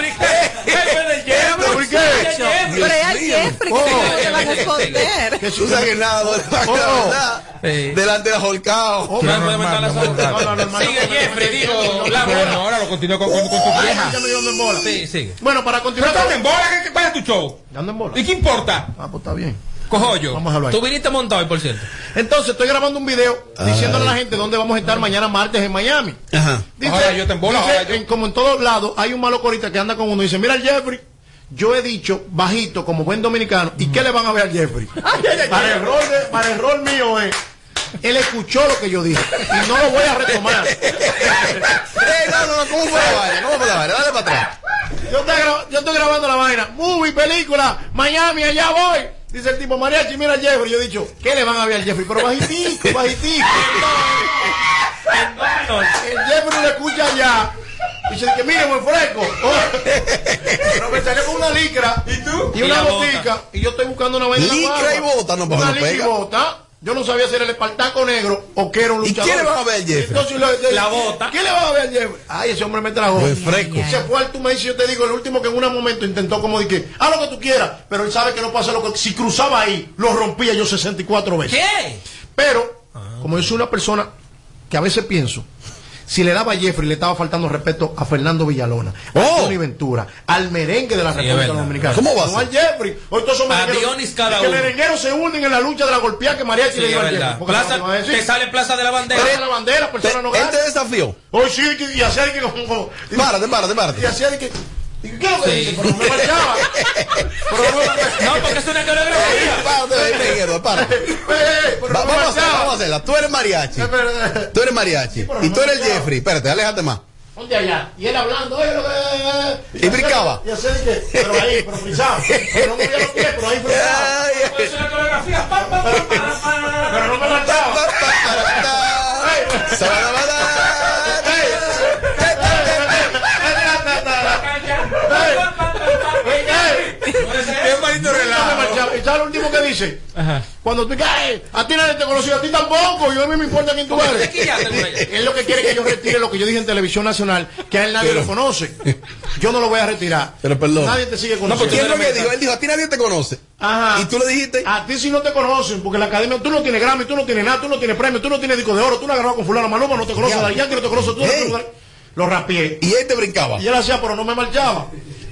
¿Por qué? Jeffrey que Oh. te va a responder. Que no Oh, oh. nada. Delante de la holcao. Oh, No puede meter la sombra. No, no, no, no, Sigue no, Jeffrey, no, digo, no, no, la no, bola. no. Ahora lo continúa con, con, con tu vieja. Sí, sigue. Bueno, para ¿No continuar. estás en bola? ¿Qué- ¿Cuál es tu show? Ando en bola. ¿Y qué importa? Ah, pues está bien. Cojollo. Vamos a hablar. Tú viniste montado por cierto. Entonces estoy grabando un video diciéndole a la gente dónde vamos a estar mañana martes en Miami. Ajá. Dice, Ahora yo te embolo, dice, ahora yo- en- como en todos lados, hay un malo corita que anda con uno y dice, mira el Jeffrey, yo he dicho bajito como buen dominicano, ¿y qué le van a ver al Jeffrey? para, el rol de- para el rol mío es, él escuchó lo que yo dije y no lo voy a retomar. Eh, no, no, no, ¿cómo fue la vaina? ¿Cómo fue la vaina? Dale para atrás. Yo estoy, yo estoy grabando la vaina, movie, película, Miami, allá voy. Dice el tipo, mariachi, mira al Jeffrey. Yo he dicho, ¿qué le van a ver al Jeffrey? Pero bajitico, bajitico. El Jeffrey lo escucha allá. Dice que mire, buen fresco. Pero me salió con una licra y, Y una botica. Y yo estoy buscando una vaina. Licra y bota, no, Una no licra y bota. Yo no sabía si era el espartaco negro o que era un ¿Y luchador. qué le van a ver Jeffrey? Entonces, lo- La bota. ¿Qué le van a ver Jeffrey? Ay, ese hombre mete la gota. Buen fresco. Se fue al tú me dices, yo te digo, el último que en un momento intentó como de que, haz lo que tú quieras, pero él sabe que no pasa lo que, si cruzaba ahí, lo rompía yo 64 veces. ¿Qué? Pero, como yo soy una persona que a veces pienso, si le daba a Jeffrey, le estaba faltando respeto a Fernando Villalona, a Oh. Tony Ventura, al merengue de la Sí, República. Dominicana. ¿Cómo va a No ser? al Jeffrey. Hoy todos son A merengueros- cada que uno. merengueros se unen en la lucha de la golpeada que Mariachi Sí, le dio verdad. Jeffrey. Plaza, no a te sale Plaza de la Bandera. Plaza de la bandera, persona no Él gana. te desafió. Hoy sí, que- y hacía de que como. Párate, párate, Y párate. hacía de que. Y ¿Qué lo que Sí. dice? Pero no me marchaba. Pero no me No, porque es una coreografía. Eh, eh, me vamos a hacerla. Tú eres mariachi. Eh, eh, Tú eres mariachi. Y tú eres el. Jeffrey. Espérate, aléjate más. ¿Dónde allá? Y él hablando, oye, lo que. Y brincaba. Y hacía de que. Pero ahí, pero frisado. Pero no movía los pies, pero ahí frisado. Es una coreografía. Pero no me marchaba. ¿Y sabes lo último que dice? Ajá. Cuando tú "Ay, a ti nadie te conoció, a ti tampoco, yo a mí me importa quién tú ¿Cómo eres. Él lo que quiere que yo retire lo que yo dije en televisión nacional, que a él nadie Pero- lo conoce. Yo no lo voy a retirar. Pero perdón. Nadie te sigue No, conociendo. porque ¿quién es lo que dijo? Él dijo, a ti nadie te conoce. Ajá. Y tú le dijiste, A ti si no te conocen, porque la academia, tú no tienes Grammy, tú no tienes nada, tú no tienes premio, tú no tienes disco de oro, tú no has grabado con fulano Maluma, no te conoce Diablo. Daddy Yankee, no te conoce tú, no te Lo rapié. y él te brincaba. Y él hacía, pero no me marchaba.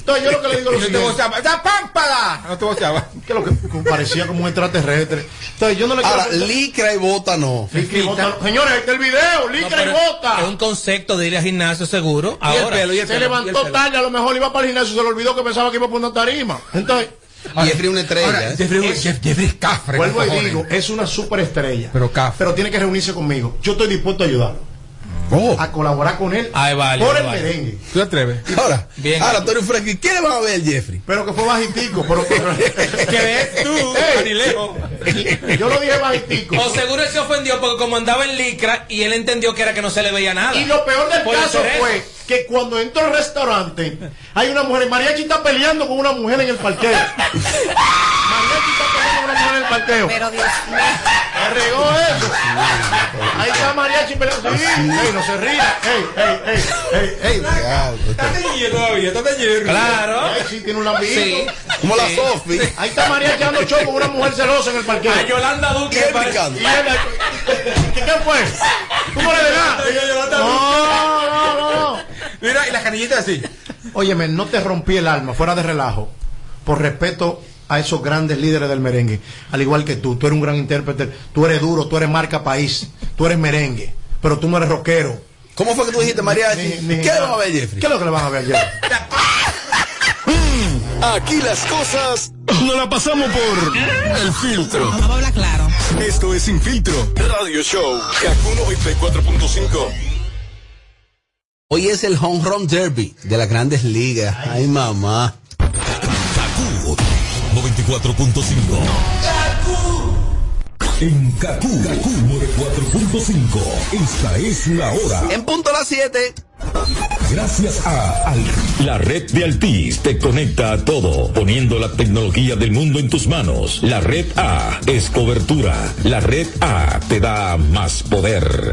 Entonces yo lo que le digo es lo No te. ¡Da pámpala! No te gozaba. que lo que parecía como un extraterrestre. Entonces yo no le quiero... Ahora, licra y bota no. Licra y bota. Señores, ahí está el video, No, licra y pero bota. Es un concepto de ir al gimnasio seguro. Y el Ahora. pelo, y el Se pelo, y el levantó pelo. tarde, a lo mejor iba para el gimnasio, se le olvidó que pensaba que iba por una tarima. Entonces, Y Jeffrey una estrella. Ahora, ¿eh? Jeffrey, Jeff- Jeffrey Cafre. vuelvo y digo, es una superestrella. Pero. Pero tiene que reunirse conmigo. Yo estoy dispuesto a ayudarlo. Oh. A colaborar con él Ay, vale, por el vale. merengue. ¿Tú te atreves? Ahora, Bien. ahora tú eres fresco. ¿Y qué le van a ver Jeffrey? Pero que fue bajitico. Pero, ¿Qué ves tú, Ey. Canilejo? Yo lo dije bajitico. O seguro él se ofendió porque como andaba en licra y él entendió que era que no se le veía nada. Y lo peor del caso fue que cuando entro al restaurante, hay una mujer, Mariachi está peleando con una mujer en el parqueo. Mariachi está peleando con una mujer en el parqueo. Pero Dios mío. Me regó eso. Ahí está Mariachi peleando. Sí, ey, no se ría. Ey, ey, ey, ey, ey. Está teñido todavía, está teñido. Claro. Ay, sí, tiene un lambito. Sí. Como la Sofi. Ahí está Mariachi dando show con una mujer celosa en el parqueo. A Yolanda Duque. él parece- brincando. Y él, ¿qué, qué fue? ¿Cómo le das? No, no, no. Mira, y las canillitas así. Óyeme, no te rompí el alma, fuera de relajo, por respeto a esos grandes líderes del merengue, al igual que tú. Tú eres un gran intérprete, tú eres duro, tú eres marca país, tú eres merengue, pero tú no eres rockero. ¿Cómo fue que tú dijiste, ni- ¿Qué le van a ver, Jeffrey? ¿Qué es lo que le van a ver a Jeffrey? Aquí las cosas no la pasamos por el filtro. Vamos a hablar claro. Esto es Sin Filtro Radio Show. Kaku 94.5. Hoy es el Home Run Derby de las grandes ligas. Ay, mamá. 94.5. En Kaku, Kaku 94.5. Esta es la hora. En punto a las 7. Gracias a Al- La red de Altis te conecta a todo, poniendo la tecnología del mundo en tus manos. La red A es cobertura. La red A te da más poder.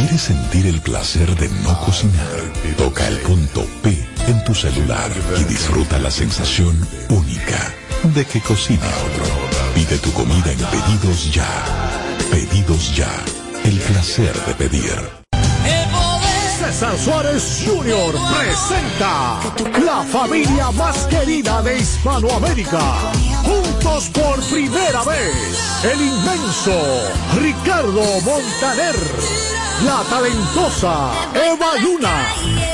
¿Quieres sentir el placer de no cocinar? Toca el punto P en tu celular y disfruta la sensación única de que cocine otro. Pide tu comida en Pedidos Ya. Pedidos Ya. El placer de pedir. César Suárez Jr. presenta la familia más querida de Hispanoamérica. Juntos por primera vez, el inmenso Ricardo Montaner, la talentosa Eva Luna,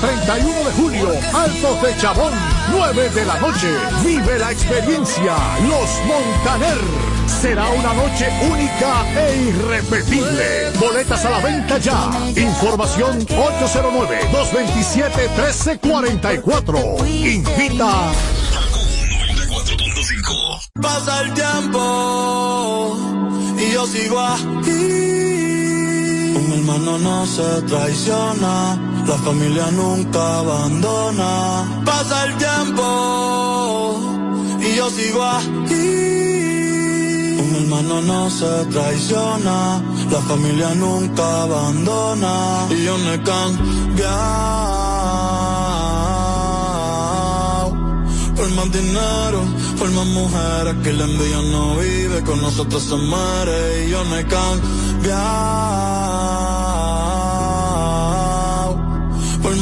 31 de julio, Altos de Chabón, 9 de la noche, vive la experiencia, Los Montaner. Será una noche única e irrepetible. Boletas a la venta ya. Información 809-227-1344. Invita. Pasa el tiempo y yo sigo aquí. Un hermano no se traiciona, la familia nunca abandona. Pasa el tiempo y yo sigo aquí. Un hermano no se traiciona, la familia nunca abandona. Y yo no he cambiado por más dinero, por más mujeres que la envidia no vive, con nosotros se muere y yo no he.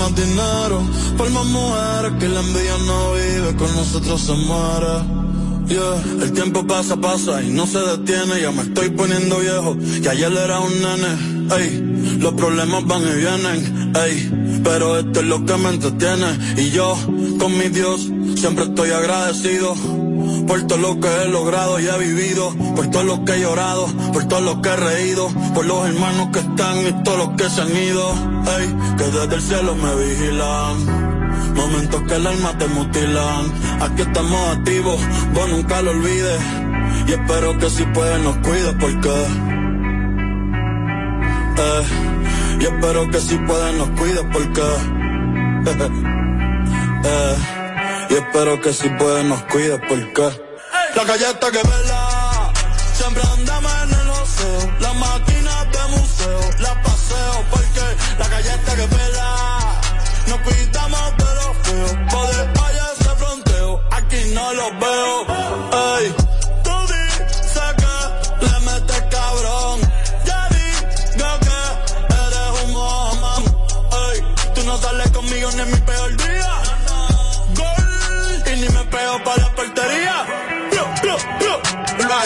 Más dinero, por más mujeres que la envidia no vive, con nosotros se muere. Yeah. El tiempo pasa, pasa y no se detiene, ya me estoy poniendo viejo, que ayer era un nene, ey, los problemas van y vienen, ey, pero esto es lo que me entretiene, y yo, con mi Dios, siempre estoy agradecido, por todo lo que he logrado y he vivido, por todo lo que he llorado, por todo lo que he reído, por los hermanos que están y todos los que se han ido, ey, que desde el cielo me vigilan. Momentos que el alma te mutilan. Aquí estamos activos, vos nunca lo olvides. Y espero que si puedes nos cuides porque. Eh, y espero que si puedes nos cuides porque. eh, y espero que si puedes nos cuides porque. La galleta que vela, siempre andamos en el oseo. La máquina de museo, la paseo porque la galleta que vela. Nos cuidamos de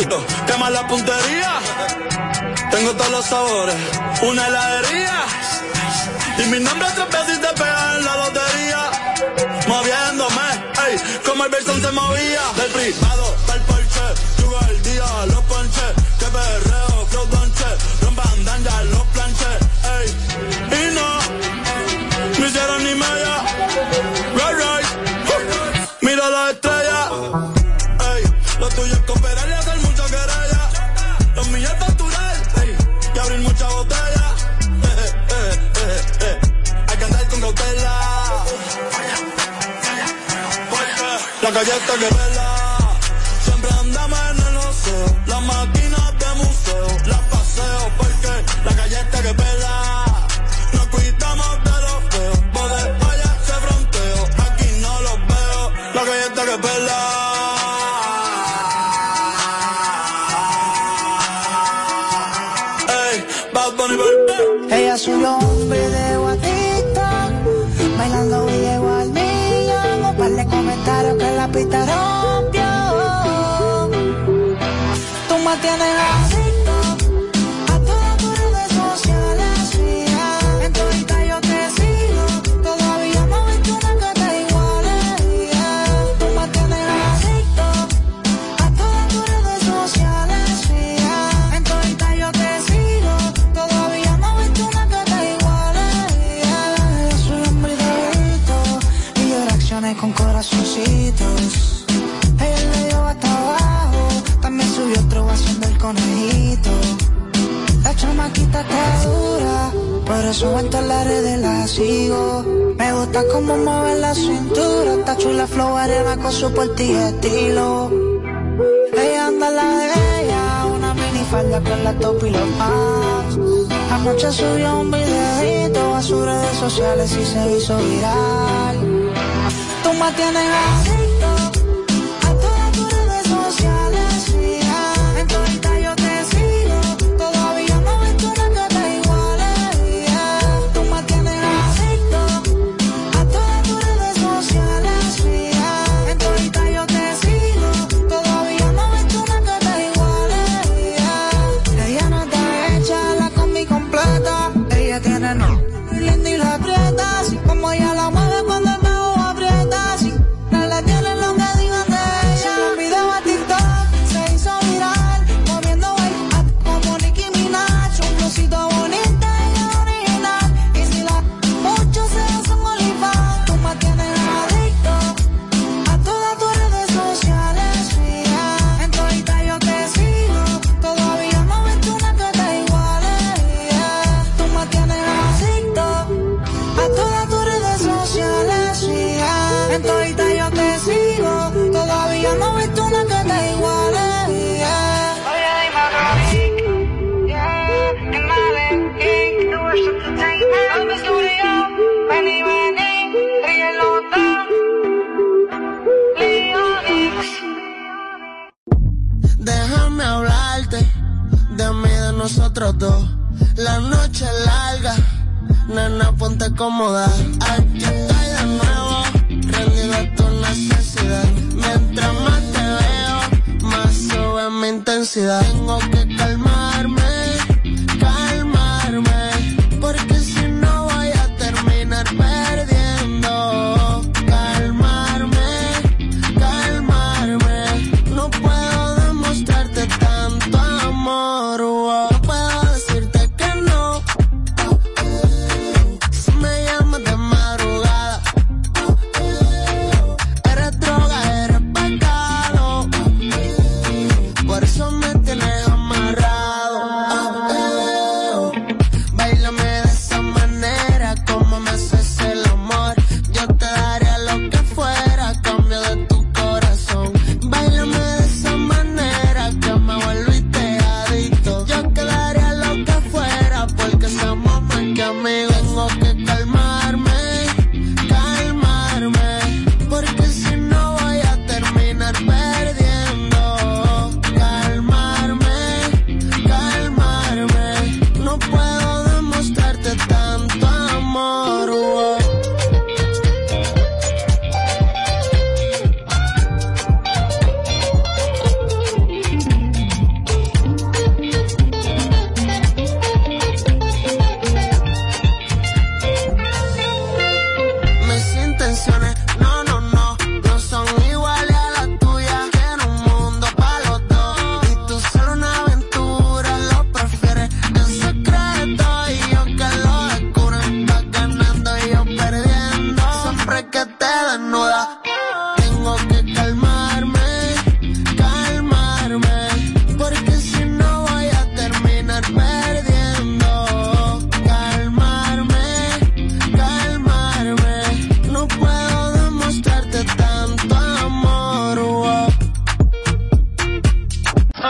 cuarto, quema la puntería. Tengo todos los sabores, una heladería. Y mi nombre tres veces te pega en la lotería. Moviéndome, ey, como el Belson se movía. Del privado, del porche, jugo el día, los ponches, que perro. callarte que me Ella le dio hasta abajo, también subió otro vaso del conejito. La chamaquita está dura, por eso en todas las redes la sigo. Me gusta cómo mueve la cintura, está chula flow arena con su portillo estilo. Ella anda la de ella, una minifalda con la top y los pants. Anoche subió un videito a sus redes sociales y se hizo viral tú me tienes Aquí estoy de nuevo, rendido a tu necesidad. Mientras más te veo, más sube mi intensidad. Tengo que calmar